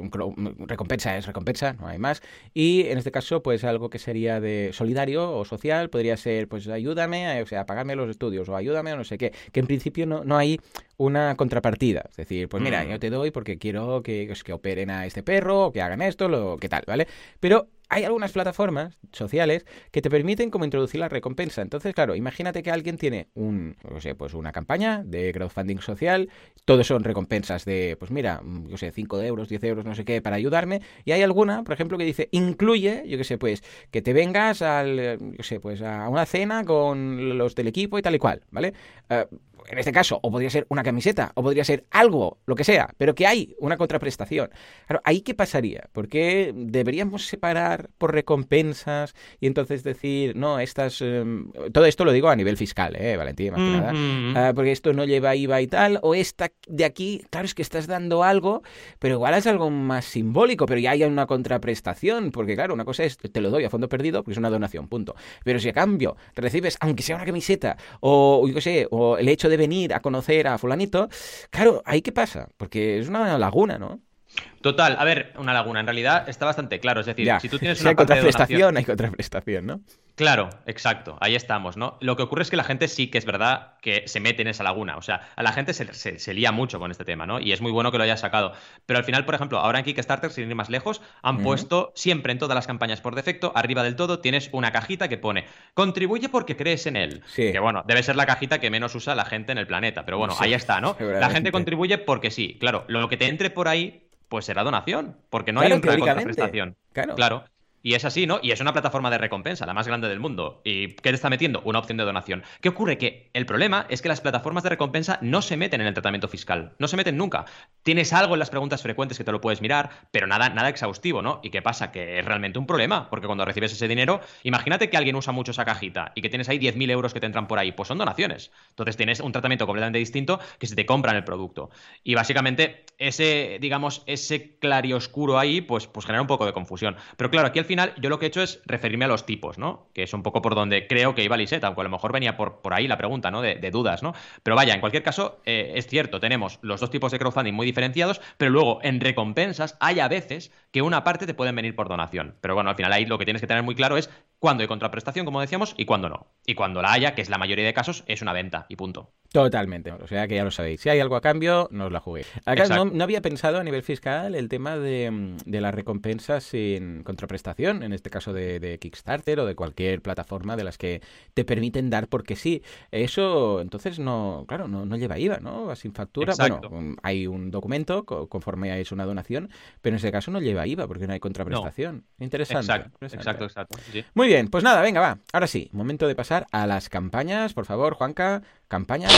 recompensa es recompensa, no hay más. Y en este caso, pues algo que sería de solidario o social, podría ser, pues ayúdame, o sea, pagarme los estudios o ayúdame o no sé qué, que en principio no, no hay una contrapartida. Es decir, pues mira, mm. yo te doy porque quiero que, pues, que operen a este perro, o que hagan esto, lo que tal, ¿vale? Pero hay algunas plataformas sociales que te permiten como introducir la recompensa. Entonces, claro, imagínate que alguien tiene un, no sé, pues una campaña de crowdfunding social, todos son recompensas de, pues mira, yo sé, 5 euros, 10 euros, no sé qué, para ayudarme, y hay alguna, por ejemplo, que dice, incluye, yo qué sé, pues, que te vengas al, yo sé, pues a una cena con los del equipo y tal y cual, ¿vale? Uh, en este caso, o podría ser una camiseta, o podría ser algo, lo que sea, pero que hay una contraprestación. Claro, ¿ahí qué pasaría? Porque deberíamos separar por recompensas y entonces decir, no, estas... Em, todo esto lo digo a nivel fiscal, ¿eh, Valentín? Más que nada. Ah, porque esto no lleva IVA y tal, o esta de aquí, claro, es que estás dando algo, pero igual es algo más simbólico, pero ya hay una contraprestación, porque claro, una cosa es, te lo doy a fondo perdido, porque es una donación, punto. Pero si a cambio recibes, aunque sea una camiseta, o yo qué sé, o el hecho de venir a conocer a fulanito, claro, ¿ahí qué pasa? Porque es una laguna, ¿no? Total, a ver, una laguna. En realidad está bastante claro. Es decir, si tú tienes una hay contraprestación, hay contraprestación, ¿no? Claro, exacto. Ahí estamos, ¿no? Lo que ocurre es que la gente sí que es verdad que se mete en esa laguna. O sea, a la gente se, lía mucho con este tema, ¿no? Y es muy bueno que lo haya sacado. Pero al final, por ejemplo, ahora en Kickstarter, sin ir más lejos, han puesto siempre en todas las campañas por defecto, arriba del todo, tienes una cajita que pone contribuye porque crees en él. Sí. Que bueno, debe ser la cajita que menos usa la gente en el planeta. Pero bueno, ahí está, ¿no? La gente contribuye porque sí. Claro, lo que te entre por ahí pues será donación, porque no hay una contraprestación. Claro. claro. Y es así, ¿no? Y es una plataforma de recompensa, la más grande del mundo. ¿Y qué te está metiendo? Una opción de donación. ¿Qué ocurre? Que el problema es que las plataformas de recompensa no se meten en el tratamiento fiscal. No se meten nunca. Tienes algo en las preguntas frecuentes que te lo puedes mirar, pero nada, nada exhaustivo, ¿no? ¿Y qué pasa? Que es realmente un problema, porque cuando recibes ese dinero, imagínate que alguien usa mucho esa cajita y que tienes ahí 10.000 euros que te entran por ahí, pues son donaciones. Entonces tienes un tratamiento completamente distinto que se te compran el producto. Y básicamente ese, digamos, ese clarioscuro ahí, pues, pues genera un poco de confusión. Pero claro, aquí al final yo lo que he hecho es referirme a los tipos, ¿no? Que es un poco por donde creo que iba Lisette, aunque a lo mejor venía por, por ahí la pregunta, ¿no? De, dudas, ¿no? Pero vaya, en cualquier caso, eh, es cierto, tenemos los dos tipos de crowdfunding muy diferenciados, pero luego en recompensas hay a veces que una parte te pueden venir por donación. Pero bueno, al final ahí lo que tienes que tener muy claro es cuándo hay contraprestación, como decíamos, y cuándo no. Y cuando la haya, que es la mayoría de casos, es una venta y punto. Totalmente. O sea que ya lo sabéis. Si hay algo a cambio, no os la juguéis. Acá no, había pensado a nivel fiscal el tema de, las recompensas sin contraprestación, en este caso de, Kickstarter o de cualquier plataforma de las que te permiten dar porque sí. Eso, entonces, no, claro, no, lleva IVA, ¿no? Sin factura. Bueno, hay un documento conforme es una donación, pero en ese caso no lleva IVA porque no hay contraprestación. Interesante. Exacto, exacto, Muy bien, pues nada, venga, va. Ahora sí, momento de pasar a las campañas. Por favor, Juanca, campaña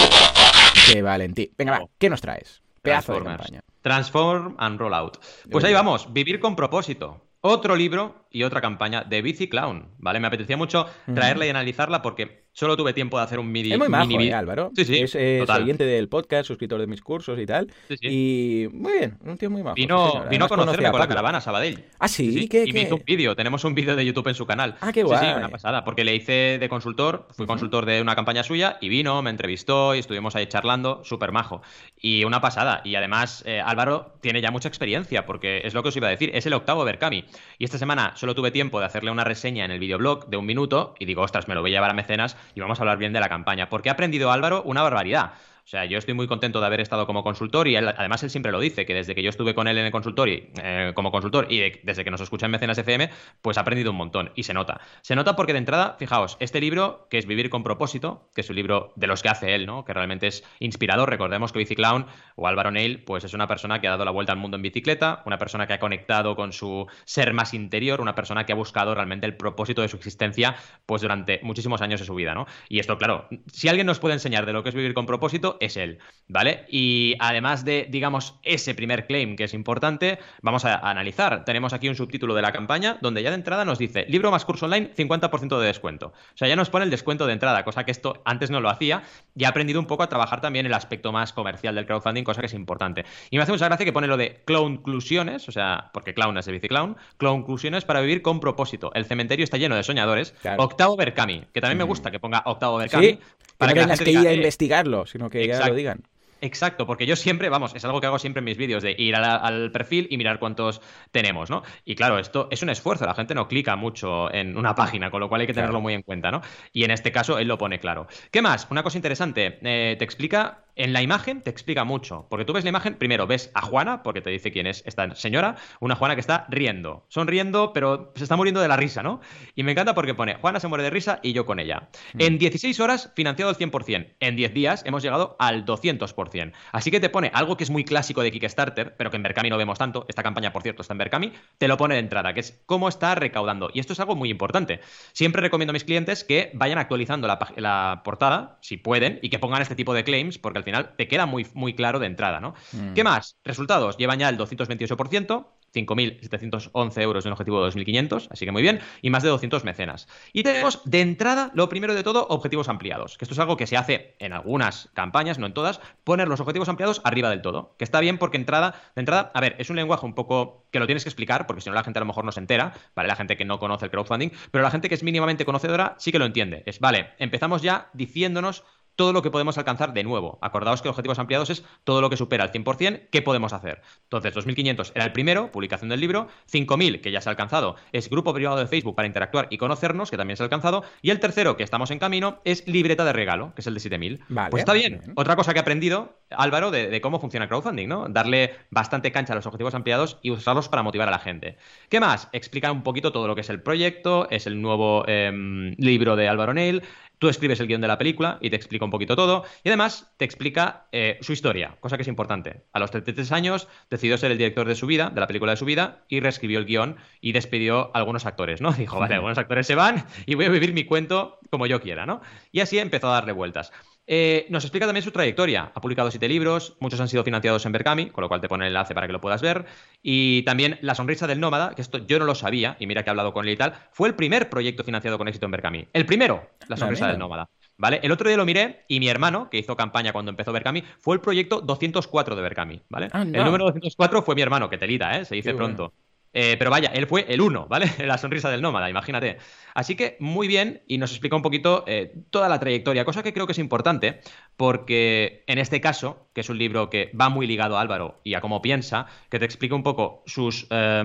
de Valentín. Venga, va, ¿qué nos traes? Pedazo de campaña. Transform and Rollout. Pues ahí vamos, vivir con propósito. Otro libro y otra campaña de Bici Clown, ¿vale? Me apetecía mucho traerla y analizarla porque Solo tuve tiempo de hacer un mini. Es muy majo, eh, Álvaro. Sí, sí. Es eh, siguiente del podcast, suscriptor de mis cursos y tal. Sí, sí. Y muy bien, un tío muy majo. Vino, vino a conocerme con la caravana, Sabadell. Ah, sí, ¿Qué, Y me hizo un vídeo. Tenemos un vídeo de YouTube en su canal. Ah, qué guay. Sí, una pasada. Porque le hice de consultor, fui consultor de una campaña suya y vino, me entrevistó y estuvimos ahí charlando, súper majo. Y una pasada. Y además, eh, Álvaro tiene ya mucha experiencia, porque es lo que os iba a decir, es el octavo Berkami. Y esta semana solo tuve tiempo de hacerle una reseña en el videoblog de un minuto y digo, ostras, me lo voy a llevar a mecenas y vamos a hablar bien de la campaña, porque ha aprendido Álvaro una barbaridad. O sea, yo estoy muy contento de haber estado como consultor y además él siempre lo dice, que desde que yo estuve con él en el consultorio, eh, como consultor y desde que nos escucha en Mecenas FM, pues ha aprendido un montón y se nota. Se nota porque de entrada, fijaos, este libro, que es Vivir con propósito, que es un libro de los que hace él, ¿no? Que realmente es inspirador. Recordemos que Biciclown o Álvaro Neil, pues es una persona que ha dado la vuelta al mundo en bicicleta, una persona que ha conectado con su ser más interior, una persona que ha buscado realmente el propósito de su existencia, pues durante muchísimos años de su vida, ¿no? Y esto, claro, si alguien nos puede enseñar de lo que es vivir con propósito, es él. ¿vale? Y además de, digamos, ese primer claim que es importante, vamos a analizar. Tenemos aquí un subtítulo de la campaña donde ya de entrada nos dice, libro más curso online, 50% de descuento. O sea, ya nos pone el descuento de entrada, cosa que esto antes no lo hacía, y ha aprendido un poco a trabajar también el aspecto más comercial del crowdfunding, cosa que es importante. Y me hace mucha gracia que pone lo de clown-clusiones, o sea, porque clown es de biciclown, clown-clusiones para vivir con propósito. El cementerio está lleno de soñadores. Octavo Berkami, que también me gusta que ponga octavo Berkami. Para que, tengas que ir a eh, investigarlo, sino que ya lo digan. Exacto, porque yo siempre, vamos, es algo que hago siempre en mis vídeos, de ir al perfil y mirar cuántos tenemos, ¿no? Y claro, esto es un esfuerzo, la gente no clica mucho en una página, con lo cual hay que tenerlo muy en cuenta, ¿no? Y en este caso él lo pone claro. ¿Qué más? Una cosa interesante, eh, te explica en la imagen te explica mucho, porque tú ves la imagen, primero ves a Juana, porque te dice quién es esta señora, una Juana que está riendo, sonriendo, pero se está muriendo de la risa, ¿no? Y me encanta porque pone, Juana se muere de risa y yo con ella. Mm. En 16 horas, financiado al 100%. En 10 días hemos llegado al 200%. Así que te pone algo que es muy clásico de Kickstarter, pero que en Berkami no vemos tanto, esta campaña, por cierto, está en Berkami, te lo pone de entrada, que es cómo está recaudando. Y esto es algo muy importante. Siempre recomiendo a mis clientes que vayan actualizando la, la portada, si pueden, y que pongan este tipo de claims, porque al final te queda muy, muy claro de entrada, ¿no? Mm. ¿Qué más? Resultados. Llevan ya el 228%, 5.711 euros en objetivo de 2.500, así que muy bien, y más de 200 mecenas. Y tenemos de entrada, lo primero de todo, objetivos ampliados, que esto es algo que se hace en algunas campañas, no en todas, poner los objetivos ampliados arriba del todo, que está bien porque entrada, de entrada, a ver, es un lenguaje un poco que lo tienes que explicar, porque si no la gente a lo mejor no se entera, ¿vale? La gente que no conoce el crowdfunding, pero la gente que es mínimamente conocedora sí que lo entiende. Es, vale, empezamos ya diciéndonos todo lo que podemos alcanzar de nuevo. Acordaos que objetivos ampliados es todo lo que supera el 100%, ¿qué podemos hacer? Entonces, 2.500 era el primero, publicación del libro, 5.000, que ya se ha alcanzado, es grupo privado de Facebook para interactuar y conocernos, que también se ha alcanzado, y el tercero, que estamos en camino, es libreta de regalo, que es el de 7.000. Vale, pues está bien. Otra cosa que he aprendido, Álvaro, de, cómo funciona el crowdfunding, ¿no? Darle bastante cancha a los objetivos ampliados y usarlos para motivar a la gente. ¿Qué más? Explicar un poquito todo lo que es el proyecto, es el nuevo em, libro de Álvaro Neil, Tú escribes el guion de la película y te explica un poquito todo. Y además te explica eh, su historia, cosa que es importante. A los 33 años decidió ser el director de su vida, de la película de su vida, y reescribió el guion y despidió a algunos actores, ¿no? Dijo, vale, algunos actores se van y voy a vivir mi cuento como yo quiera, ¿no? Y así empezó a darle vueltas. Eh, nos explica también su trayectoria. Ha publicado siete libros, muchos han sido financiados en Berkami, con lo cual te pone el enlace para que lo puedas ver. Y también La sonrisa del nómada, que esto yo no lo sabía, y mira que he hablado con él y tal, fue el primer proyecto financiado con éxito en Berkami. El primero, La sonrisa del nómada. ¿Vale? El otro día lo miré y mi hermano, que hizo campaña cuando empezó Berkami, fue el proyecto 204 de Berkami, ¿vale? El número 204 fue mi hermano, que telita, ¿eh? Se dice pronto. Eh, pero vaya, él fue el uno, ¿vale? La sonrisa del nómada, imagínate. Así que muy bien y nos explica un poquito eh, toda la trayectoria, cosa que creo que es importante porque en este caso, que es un libro que va muy ligado a Álvaro y a cómo piensa, que te explica un poco sus eh,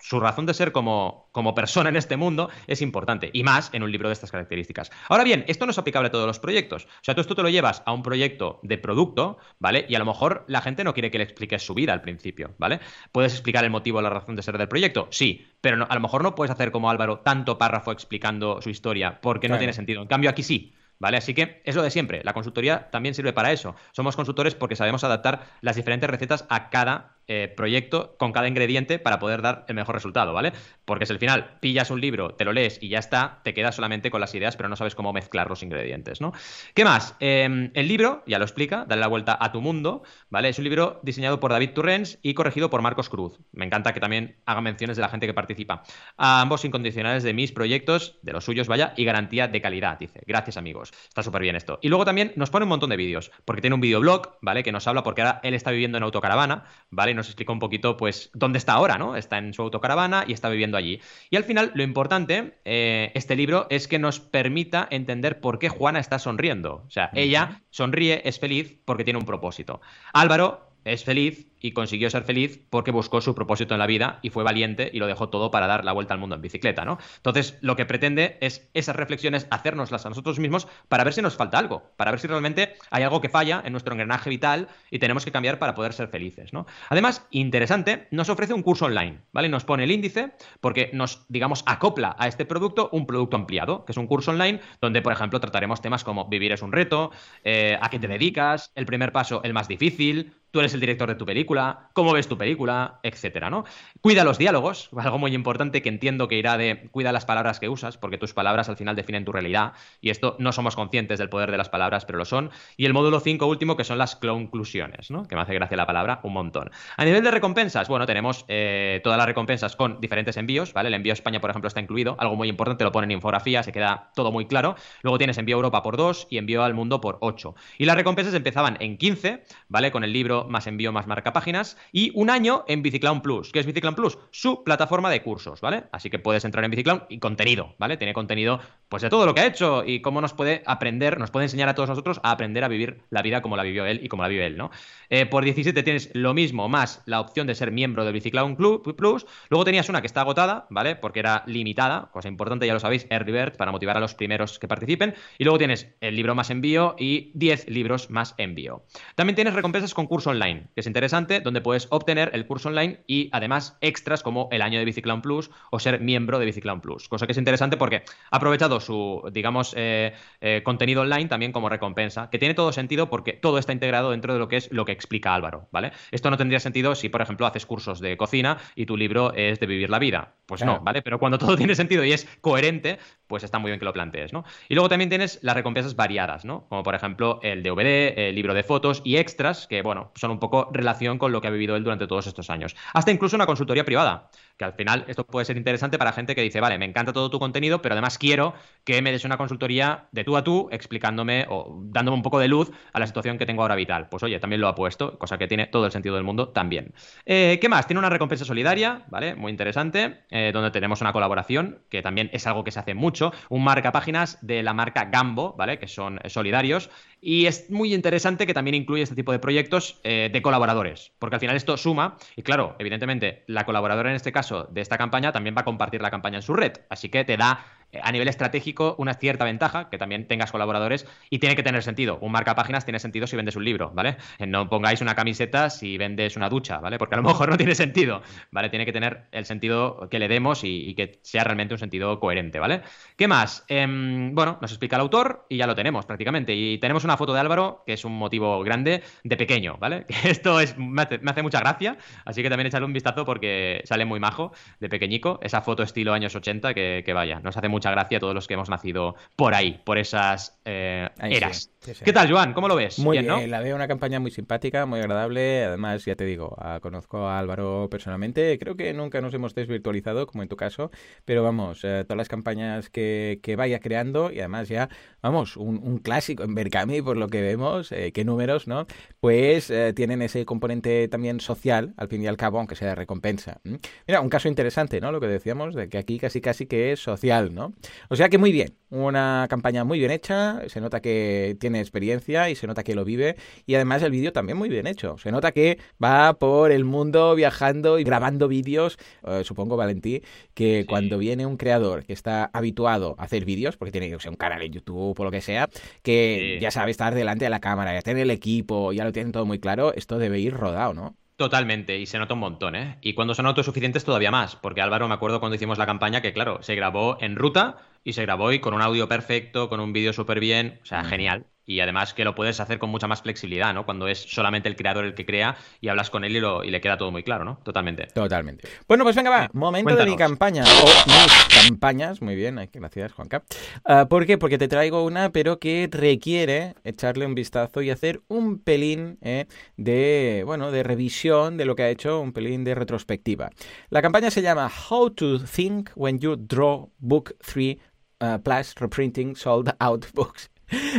su razón de ser como, como, persona en este mundo es importante, y más en un libro de estas características. Ahora bien, esto no es aplicable a todos los proyectos. O sea, tú esto te lo llevas a un proyecto de producto, ¿vale? Y a lo mejor la gente no quiere que le expliques su vida al principio, ¿vale? ¿Puedes explicar el motivo o la razón de ser del proyecto? Sí, pero a lo mejor no puedes hacer como Álvaro tanto párrafo explicando su historia, porque no tiene sentido. En cambio, aquí sí. ¿Vale? Así que es lo de siempre. La consultoría también sirve para eso. Somos consultores porque sabemos adaptar las diferentes recetas a cada eh, proyecto con cada ingrediente para poder dar el mejor resultado, ¿vale? Porque si al final pillas un libro, te lo lees y ya está, te quedas solamente con las ideas, pero no sabes cómo mezclar los ingredientes, ¿no? ¿Qué más? Em, el libro, ya lo explica, Dale la vuelta a tu mundo, ¿vale? Es un libro diseñado por David Turrens y corregido por Marcos Cruz. Me encanta que también haga menciones de la gente que participa. A ambos incondicionales de mis proyectos, de los suyos, vaya, y garantía de calidad, dice. Gracias, amigos. Está súper bien esto. Y luego también nos pone un montón de vídeos, porque tiene un videoblog, ¿vale? Que nos habla porque ahora él está viviendo en autocaravana, ¿vale? Nos explica un poquito, pues, dónde está ahora, ¿no? Está en su autocaravana y está viviendo allí. Y al final, lo importante, eh, este libro, es que nos permita entender por qué Juana está sonriendo. O sea, ella sonríe, es feliz porque tiene un propósito. Álvaro es feliz y consiguió ser feliz porque buscó su propósito en la vida y fue valiente y lo dejó todo para dar la vuelta al mundo en bicicleta, ¿no? Entonces, lo que pretende es esas reflexiones, hacérnoslas a nosotros mismos para ver si nos falta algo, para ver si realmente hay algo que falla en nuestro engranaje vital y tenemos que cambiar para poder ser felices, ¿no? Además, interesante, nos ofrece un curso online, ¿vale? Nos pone el índice porque nos, digamos, acopla a este producto un producto ampliado, que es un curso online donde, por ejemplo, trataremos temas como vivir es un reto, eh, a qué te dedicas, el primer paso, el más difícil, tú eres el director de tu película, cómo ves tu película, etcétera, ¿no? Cuida los diálogos, algo muy importante que entiendo que irá de cuida las palabras que usas, porque tus palabras al final definen tu realidad, y esto no somos conscientes del poder de las palabras, pero lo son. Y el módulo 5 último, que son las conclusiones, ¿no? Que me hace gracia la palabra un montón. A nivel de recompensas, bueno, tenemos eh, todas las recompensas con diferentes envíos, ¿vale? El envío a España, por ejemplo, está incluido, algo muy importante, lo ponen en infografía, se queda todo muy claro. Luego tienes envío a Europa por 2 y envío al mundo por 8. Y las recompensas empezaban en 15, ¿vale? Con el libro más envío más marca páginas y un año en Biciclown Plus. ¿Qué es Biciclown Plus? Su plataforma de cursos, ¿vale? Así que puedes entrar en Biciclown y contenido, ¿vale? Tiene contenido pues de todo lo que ha hecho y cómo nos puede aprender, nos puede enseñar a todos nosotros a aprender a vivir la vida como la vivió él y como la vive él, ¿no? Eh, por 17 tienes lo mismo más la opción de ser miembro del Biciclown Plus. Luego tenías una que está agotada, ¿vale? Porque era limitada, cosa importante, ya lo sabéis, Early Bird para motivar a los primeros que participen. Y luego tienes el libro más envío y 10 libros más envío. También tienes recompensas con curso online, que es interesante, donde puedes obtener el curso online y además extras como el año de Biciclown Plus o ser miembro de Biciclown Plus. Cosa que es interesante porque ha aprovechado su, digamos, eh, eh, contenido online también como recompensa, que tiene todo sentido porque todo está integrado dentro de lo que es lo que explica Álvaro, ¿vale? Esto no tendría sentido si, por ejemplo, haces cursos de cocina y tu libro es de vivir la vida. Pues no, ¿vale? Pero cuando todo tiene sentido y es coherente, pues está muy bien que lo plantees, ¿no? Y luego también tienes las recompensas variadas, ¿no? Como por ejemplo el DVD, el libro de fotos y extras, que bueno, son un poco relación con lo que ha vivido él durante todos estos años. Hasta incluso una consultoría privada, que al final esto puede ser interesante para gente que dice, vale, me encanta todo tu contenido, pero además quiero que me des una consultoría de tú a tú, explicándome o dándome un poco de luz a la situación que tengo ahora vital. Pues oye, también lo ha puesto, cosa que tiene todo el sentido del mundo también. Eh, ¿Qué más? Tiene una recompensa solidaria, ¿vale? Muy interesante, eh, donde tenemos una colaboración, que también es algo que se hace mucho, un marca páginas de la marca Gambo, ¿vale? Que son solidarios, y es muy interesante que también incluye este tipo de proyectos eh, de colaboradores, porque al final esto suma, y claro, evidentemente, la colaboradora en este caso de esta campaña también va a compartir la campaña en su red, así que te da eh, a nivel estratégico una cierta ventaja, que también tengas colaboradores y tiene que tener sentido. Un marca páginas tiene sentido si vendes un libro, ¿vale? Eh, no pongáis una camiseta si vendes una ducha, ¿vale? Porque a lo mejor no tiene sentido, ¿vale? Tiene que tener el sentido que le demos y, que sea realmente un sentido coherente, ¿vale? ¿Qué más? Em, bueno, nos explica el autor y ya lo tenemos prácticamente. Y tenemos una foto de Álvaro, que es un motivo grande, de pequeño, ¿vale? Esto es, me, hace, mucha gracia, así que también echarle un vistazo porque sale muy majo, de pequeñico. Esa foto estilo años 80 que, vaya, nos hace mucha gracia a todos los que hemos nacido por ahí, por esas eh, eras. ¿Qué tal, Joan? ¿Cómo lo ves? Muy bien, la veo una campaña muy simpática, muy agradable. Además, ya te digo, conozco a Álvaro personalmente. Creo que nunca nos hemos desvirtualizado, como en tu caso, pero vamos, eh, todas las campañas que, que, vaya creando y además ya, vamos, un, clásico en Berkami, por lo que vemos, eh, qué números, ¿no? Pues eh, tienen ese componente también social, al fin y al cabo, aunque sea de recompensa. Mira, un caso interesante, ¿no? Lo que decíamos, de que aquí casi casi que es social, ¿no? O sea que muy bien, una campaña muy bien hecha, se nota que tiene experiencia y se nota que lo vive y además el vídeo también muy bien hecho. Se nota que va por el mundo viajando y grabando vídeos, eh, supongo Valentí, que cuando viene un creador que está habituado a hacer vídeos, porque tiene un canal en YouTube o lo que sea, que ya sabe estar delante de la cámara, ya tiene el equipo, ya lo tienen todo muy claro, esto debe ir rodado, ¿no? Totalmente, y se nota un montón, ¿eh? Y cuando son autosuficientes todavía más, porque Álvaro me acuerdo cuando hicimos la campaña que, claro, se grabó en ruta y se grabó y con un audio perfecto, con un vídeo súper bien, o sea, genial y además que lo puedes hacer con mucha más flexibilidad, ¿no? Cuando es solamente el creador el que crea y hablas con él y, lo, y le queda todo muy claro, ¿no? Totalmente. Totalmente. Bueno, pues venga, va. Momento de mi campaña. O mis campañas. Muy bien, gracias, Juanca. Uh, ¿Por qué? Porque te traigo una, pero que requiere echarle un vistazo y hacer un pelín eh, de, bueno, de revisión de lo que ha hecho, un pelín de retrospectiva. La campaña se llama How to Think When You Draw Book 3 uh, Plus Reprinting Sold Out Books.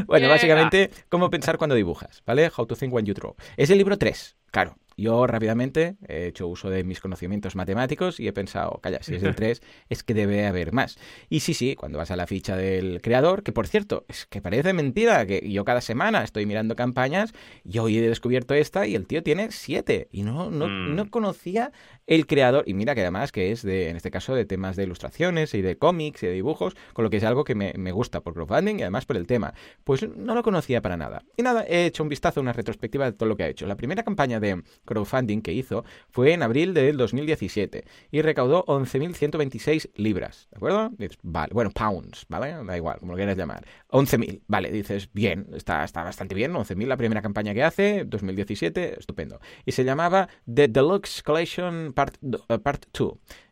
Bueno, básicamente, cómo pensar cuando dibujas, ¿vale? How to think when you draw. Es el libro 3, claro. Yo rápidamente he hecho uso de mis conocimientos matemáticos y he pensado, calla, si es el 3, es que debe haber más. Y sí, sí, cuando vas a la ficha del creador, que por cierto, es que parece mentira, que yo cada semana estoy mirando campañas y hoy he descubierto esta y el tío tiene 7 y no, no, mm. no conocía el creador, y mira que además que es de, en este caso, de temas de ilustraciones y de cómics y de dibujos, con lo que es algo que me, gusta por crowdfunding y además por el tema. Pues no lo conocía para nada. Y nada, he hecho un vistazo, una retrospectiva de todo lo que ha hecho. La primera campaña de crowdfunding que hizo fue en abril del 2017 y recaudó 11.126 libras, ¿de acuerdo? Vale, bueno, pounds, ¿vale? Da igual, como lo quieras llamar. 11.000, vale, dices, bien, está, está bastante bien, 11.000 la primera campaña que hace, 2017, estupendo. Y se llamaba The Deluxe Collection Part 2.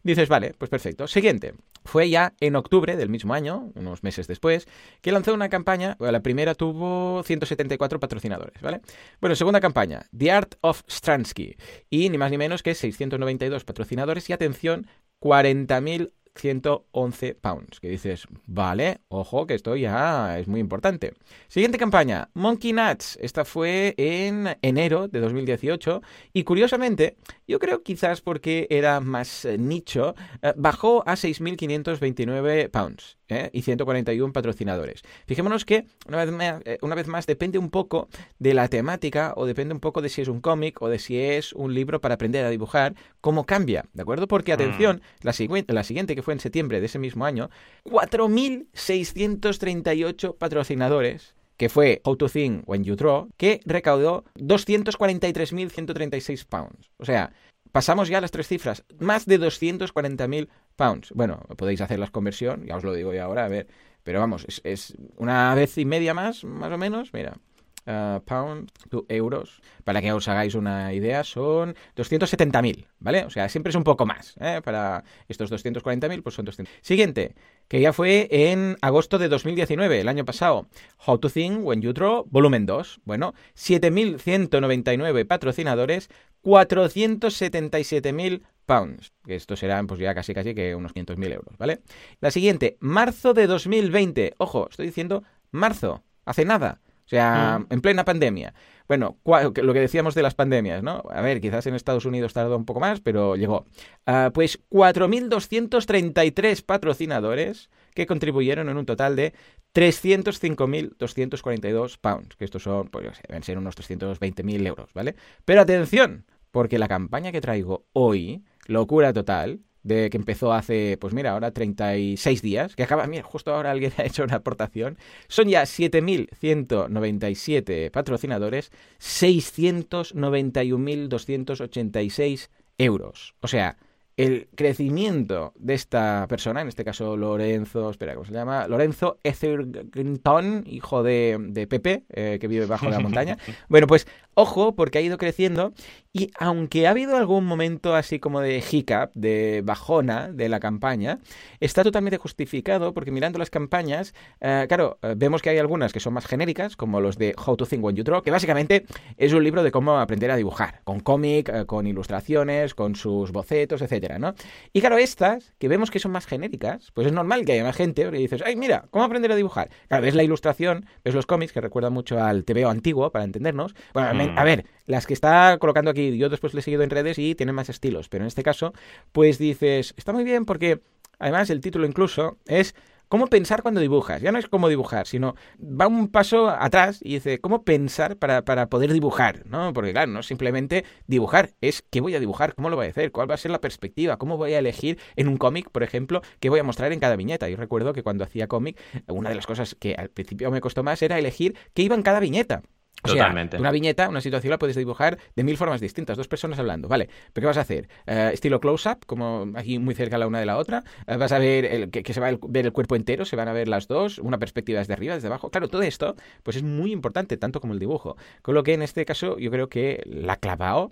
Dices, vale, pues perfecto. Siguiente. Fue ya en octubre del mismo año, unos meses después, que lanzó una campaña. la primera tuvo 174 patrocinadores, ¿vale? Bueno, segunda campaña, The Art of Stransky. Y ni más ni menos que 692 patrocinadores y atención, 40.000 111 pounds. Que dices, vale, ojo, que esto ya es muy importante. Siguiente campaña, Monkey Nuts. Esta fue en enero de 2018 y curiosamente, yo creo quizás porque era más nicho, eh, bajó a 6.529 pounds. ¿Eh? y 141 patrocinadores. Fijémonos que, una vez, más, una vez, más, depende un poco de la temática o depende un poco de si es un cómic o de si es un libro para aprender a dibujar, cómo cambia, ¿de acuerdo? Porque, atención, mm. la, la siguiente que fue en septiembre de ese mismo año, 4.638 patrocinadores que fue How to Think When You Draw, que recaudó 243.136 pounds. O sea, pasamos ya a las tres cifras, más de 240.000 pounds. Bueno, podéis hacer la conversión, ya os lo digo yo ahora, a ver, pero vamos, es, una vez y media más, más o menos, mira, uh, pounds to euros, para que os hagáis una idea, son 270.000, ¿vale? O sea, siempre es un poco más, ¿eh? Para estos 240.000, pues son 200. Siguiente, que ya fue en agosto de 2019, el año pasado. How to Think When You Draw, volumen 2. Bueno, 7.199 patrocinadores, 477.000 pounds, que esto serán pues ya casi casi que unos 500.000 euros, ¿vale? La siguiente, marzo de 2020. Ojo, estoy diciendo marzo, hace nada. O sea, mm. en plena pandemia. Bueno, lo que decíamos de las pandemias, ¿no? A ver, quizás en Estados Unidos tardó un poco más, pero llegó. Uh, pues 4.233 patrocinadores que contribuyeron en un total de 305.242 pounds, que estos son, pues, deben ser unos 320.000 euros, ¿vale? Pero atención, porque la campaña que traigo hoy, locura total, de que empezó hace, pues mira, ahora 36 días, que acaba, mira, justo ahora alguien ha hecho una aportación, son ya 7.197 patrocinadores, 691.286 euros. O sea, el crecimiento de esta persona, en este caso Lorenzo, espera, ¿cómo se llama? Lorenzo Etherington, hijo de, Pepe, eh, que vive bajo la montaña. Bueno, pues ojo, porque ha ido creciendo y aunque ha habido algún momento así como de hiccup, de bajona de la campaña, está totalmente justificado porque mirando las campañas, eh, claro, eh, vemos que hay algunas que son más genéricas, como los de How to Think When You Draw, que básicamente es un libro de cómo aprender a dibujar, con cómic, eh, con ilustraciones, con sus bocetos, etcétera, ¿no? Y claro, estas, que vemos que son más genéricas, pues es normal que haya más gente que dices, ay, mira, ¿cómo aprender a dibujar? Claro, ves la ilustración, ves los cómics, que recuerda mucho al TVO antiguo, para entendernos. Bueno, a ver, las que está colocando aquí, yo después le he seguido en redes y tienen más estilos, pero en este caso, pues dices, está muy bien porque además el título incluso es cómo pensar cuando dibujas. Ya no es cómo dibujar, sino va un paso atrás y dice cómo pensar para, para, poder dibujar, ¿no? Porque claro, no simplemente dibujar, es qué voy a dibujar, cómo lo voy a hacer, cuál va a ser la perspectiva, cómo voy a elegir en un cómic, por ejemplo, qué voy a mostrar en cada viñeta. Yo recuerdo que cuando hacía cómic, una de las cosas que al principio me costó más era elegir qué iba en cada viñeta. Totalmente. una viñeta, una situación la puedes dibujar de mil formas distintas, dos personas hablando, vale, pero ¿qué vas a hacer? Eh, estilo close-up, como aquí muy cerca la una de la otra, eh, vas a ver el, que, se va a ver el cuerpo entero, se van a ver las dos, una perspectiva desde arriba, desde abajo, claro, todo esto pues es muy importante, tanto como el dibujo, con lo que en este caso yo creo que la ha clavado.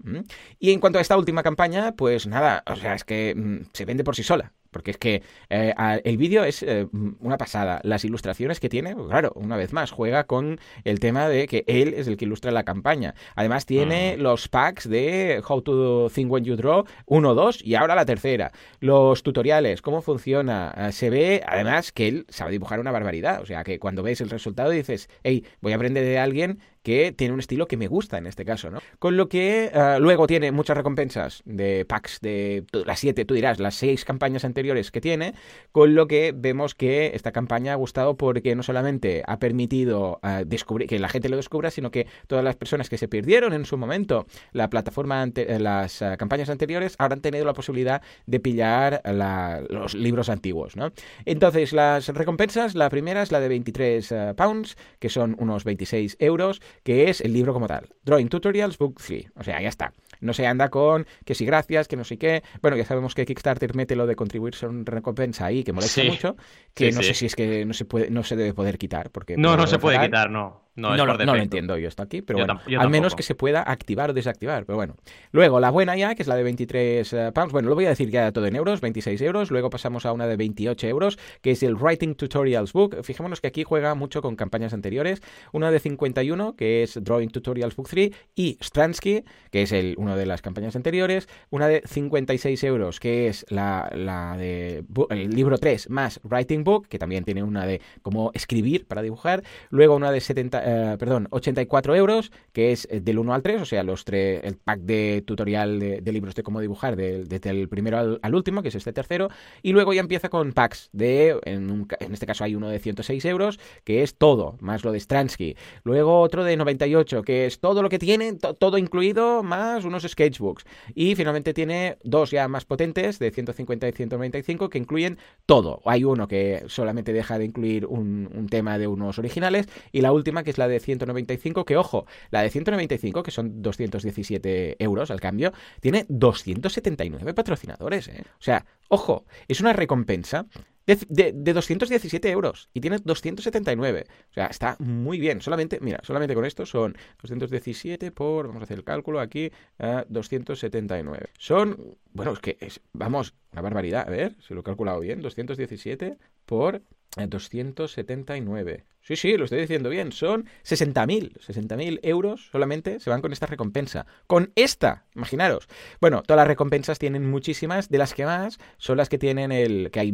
Y en cuanto a esta última campaña, pues nada, o sea, es que mm, se vende por sí sola, porque es que eh, el vídeo es eh, una pasada. Las ilustraciones que tiene, pues claro, una vez más, juega con el tema de que él es el que ilustra la campaña. Además, tiene mm. los packs de How to Think When You Draw 1, 2 y ahora la tercera. Los tutoriales, cómo funciona. Eh, se ve, además, que él sabe dibujar una barbaridad. O sea, que cuando ves el resultado dices, hey, voy a aprender de alguien que tiene un estilo que me gusta en este caso, ¿no? Con lo que eh, luego tiene muchas recompensas de packs de las siete, tú dirás, las seis campañas anteriores que tiene, con lo que vemos que esta campaña ha gustado porque no solamente ha permitido eh, descubrir que la gente lo descubra, sino que todas las personas que se perdieron en su momento la plataforma, ante, las eh, campañas anteriores, han tenido la posibilidad de pillar los libros antiguos, ¿no? Entonces, las recompensas, la primera es la de 23 pounds, que son unos 26 euros, que es el libro como tal. Drawing Tutorials Book 3. O sea, ya está. No se anda con que si gracias, que no sé qué. Bueno, ya sabemos que Kickstarter mete lo de contribuir son recompensa ahí, que molesta mucho. Que no sé si es que no se puede, no se debe poder quitar. Porque no, no se puede quitar, no. No, lo entiendo yo esto aquí, pero bueno, al menos que se pueda activar o desactivar, pero bueno. Luego, la buena ya, que es la de 23 eh, pounds, bueno, lo voy a decir ya todo en euros, 26 euros, luego pasamos a una de 28 euros, que es el Writing Tutorials Book. Fijémonos que aquí juega mucho con campañas anteriores, una de 51, que es Drawing Tutorials Book 3, y Stransky, que es el, una de las campañas anteriores, una de 56 euros, que es la, la de el libro 3 más Writing Book, que también tiene una de cómo escribir para dibujar, luego una de 70 eh, perdón, 84 euros, que es eh, del 1 al 3, o sea, los tres, el pack de tutorial de, libros de cómo dibujar desde el primero al, último, que es este tercero, y luego ya empieza con packs de, en, este caso hay uno de 106 euros, que es todo, más lo de Stransky. Luego otro de 98, que es todo lo que tiene, todo incluido, más unos sketchbooks. Y finalmente tiene dos ya más potentes, de 150 y 195, que incluyen todo. Hay uno que solamente deja de incluir un, un tema de unos originales, y la última que es la de 195, que ojo, la de 195, que son 217 euros al cambio, tiene 279 patrocinadores, ¿eh? O sea, ojo, es una recompensa de, 217 euros y tiene 279. O sea, está muy bien. Solamente, mira, solamente con esto son 217 por, vamos a hacer el cálculo aquí, 279. Son, bueno, es que es, vamos, una barbaridad. A ver, si lo he calculado bien, 217 por 279. Sí, sí, lo estoy diciendo bien. Son 60.000. 60.000 euros solamente se van con esta recompensa. Con esta, imaginaros. Bueno, todas las recompensas tienen muchísimas. De las que más son las que tienen el. que hay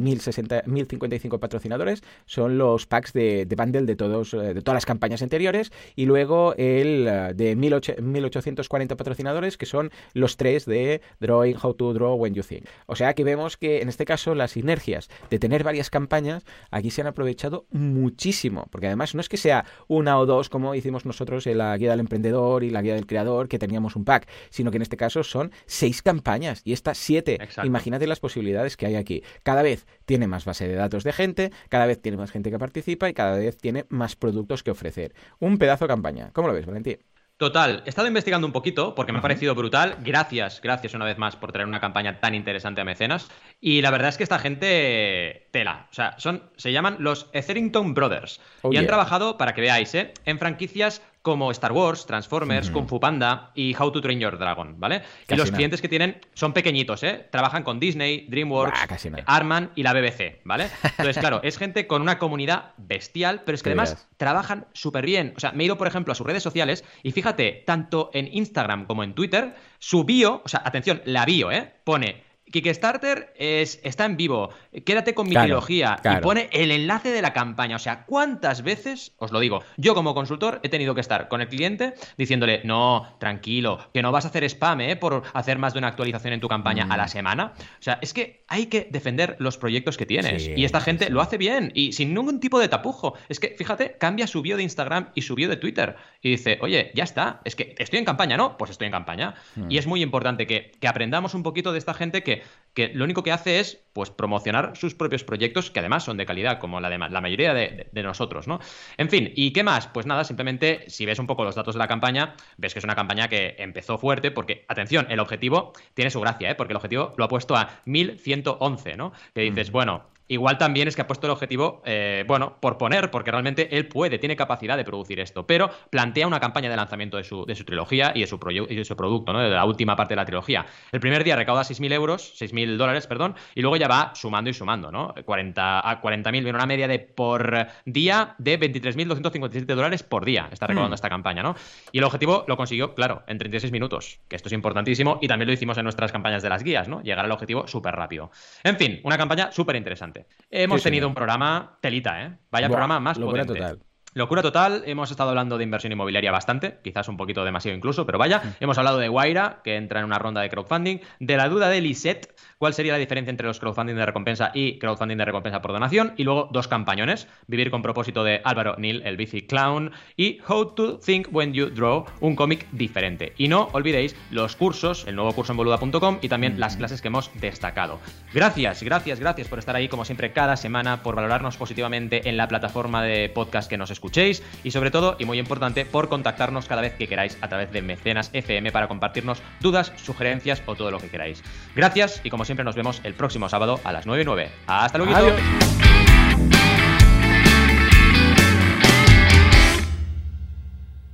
1.055 patrocinadores. Son los packs de, de bundle de, todos, eh, de todas las campañas anteriores. Y luego el eh, de 1.840 patrocinadores, que son los tres de Drawing, How to Draw When You Think. O sea que vemos que en este caso las sinergias de tener varias campañas aquí se han aprovechado muchísimo, porque además no es que sea una o dos como hicimos nosotros en la guía del emprendedor y la guía del creador, que teníamos un pack, sino que en este caso son seis campañas y estas siete. Imagínate las posibilidades que hay aquí. Cada vez tiene más base de datos de gente, cada vez tiene más gente que participa y cada vez tiene más productos que ofrecer. Un pedazo de campaña. ¿Cómo lo ves, Valentín? Total, he estado investigando un poquito porque me ha parecido brutal. Gracias, gracias una vez más por traer una campaña tan interesante a mecenas. Y la verdad es que esta gente tela. O sea, son, se llaman los Etherington Brothers. Oh, y han trabajado, para que veáis, ¿eh? en franquicias como Star Wars, Transformers, Kung Fu Panda y How to Train Your Dragon, ¿vale? y los clientes que tienen son pequeñitos, ¿eh? Trabajan con Disney, DreamWorks, Arman y la BBC, ¿vale? Entonces, claro, es gente con una comunidad bestial, pero es que además trabajan súper bien. O sea, me he ido, por ejemplo, a sus redes sociales y fíjate, tanto en Instagram como en Twitter, su bio, o sea, atención, la bio, ¿eh? Pone Kickstarter es, está en vivo. Quédate con mi trilogía. Y pone el enlace de la campaña. O sea, ¿cuántas veces, os lo digo, yo como consultor he tenido que estar con el cliente diciéndole, no, tranquilo, que no vas a hacer spam, ¿eh? Por hacer más de una actualización en tu campaña a la mm. semana. O sea, es que hay que defender los proyectos que tienes. y esta gente lo hace bien y sin ningún tipo de tapujo. Es que, fíjate, cambia su bio de Instagram y su bio de Twitter. Y dice, oye, ya está. Es que estoy en campaña, ¿no? Pues estoy en campaña. Mm. Y es muy importante que, que aprendamos un poquito de esta gente que que lo único que hace es pues promocionar sus propios proyectos que además son de calidad, como la, de, la mayoría de, nosotros, ¿no? En fin, ¿y qué más? Pues nada, simplemente si ves un poco los datos de la campaña, ves que es una campaña que empezó fuerte porque, atención, el objetivo tiene su gracia, ¿eh? Porque el objetivo lo ha puesto a 1111, ¿no? Que dices, mm. bueno, Igual también es que ha puesto el objetivo, eh, bueno, por poner, porque realmente él puede, tiene capacidad de producir esto, pero plantea una campaña de lanzamiento de su, de su trilogía y de su, y de su producto, ¿no? de la última parte de la trilogía. El primer día recauda 6.000 euros, 6.000 dólares, perdón, y luego ya va sumando y sumando, ¿no? 40 a 40.000, viene una media de por día de 23.257 dólares por día, está recaudando hmm. esta campaña, ¿no? Y el objetivo lo consiguió, claro, en 36 minutos, que esto es importantísimo, y también lo hicimos en nuestras campañas de las guías, ¿no? Llegar al objetivo súper rápido. En fin, una campaña súper interesante. Hemos tenido un programa telita, ¿eh? Vaya programa más locura total. Locura total, hemos estado hablando de inversión inmobiliaria bastante, quizás un poquito demasiado incluso, pero vaya, mm. hemos hablado de Guaira, que entra en una ronda de crowdfunding, de la duda de Lisette, cuál sería la diferencia entre los crowdfunding de recompensa y crowdfunding de recompensa por donación, y luego dos campañones, Vivir con propósito de Álvaro Neil, el bici clown, y How to Think When You Draw, un cómic diferente. Y no olvidéis los cursos, el nuevo curso en boluda.com y también las clases que hemos destacado. Gracias, gracias, gracias por estar ahí como siempre cada semana, por valorarnos positivamente en la plataforma de podcast que nos escuchéis y sobre todo, y muy importante, por contactarnos cada vez que queráis a través de Mecenas FM para compartirnos dudas, sugerencias o todo lo que queráis. Gracias y como siempre nos vemos el próximo sábado a las 9 y 9. Hasta luego.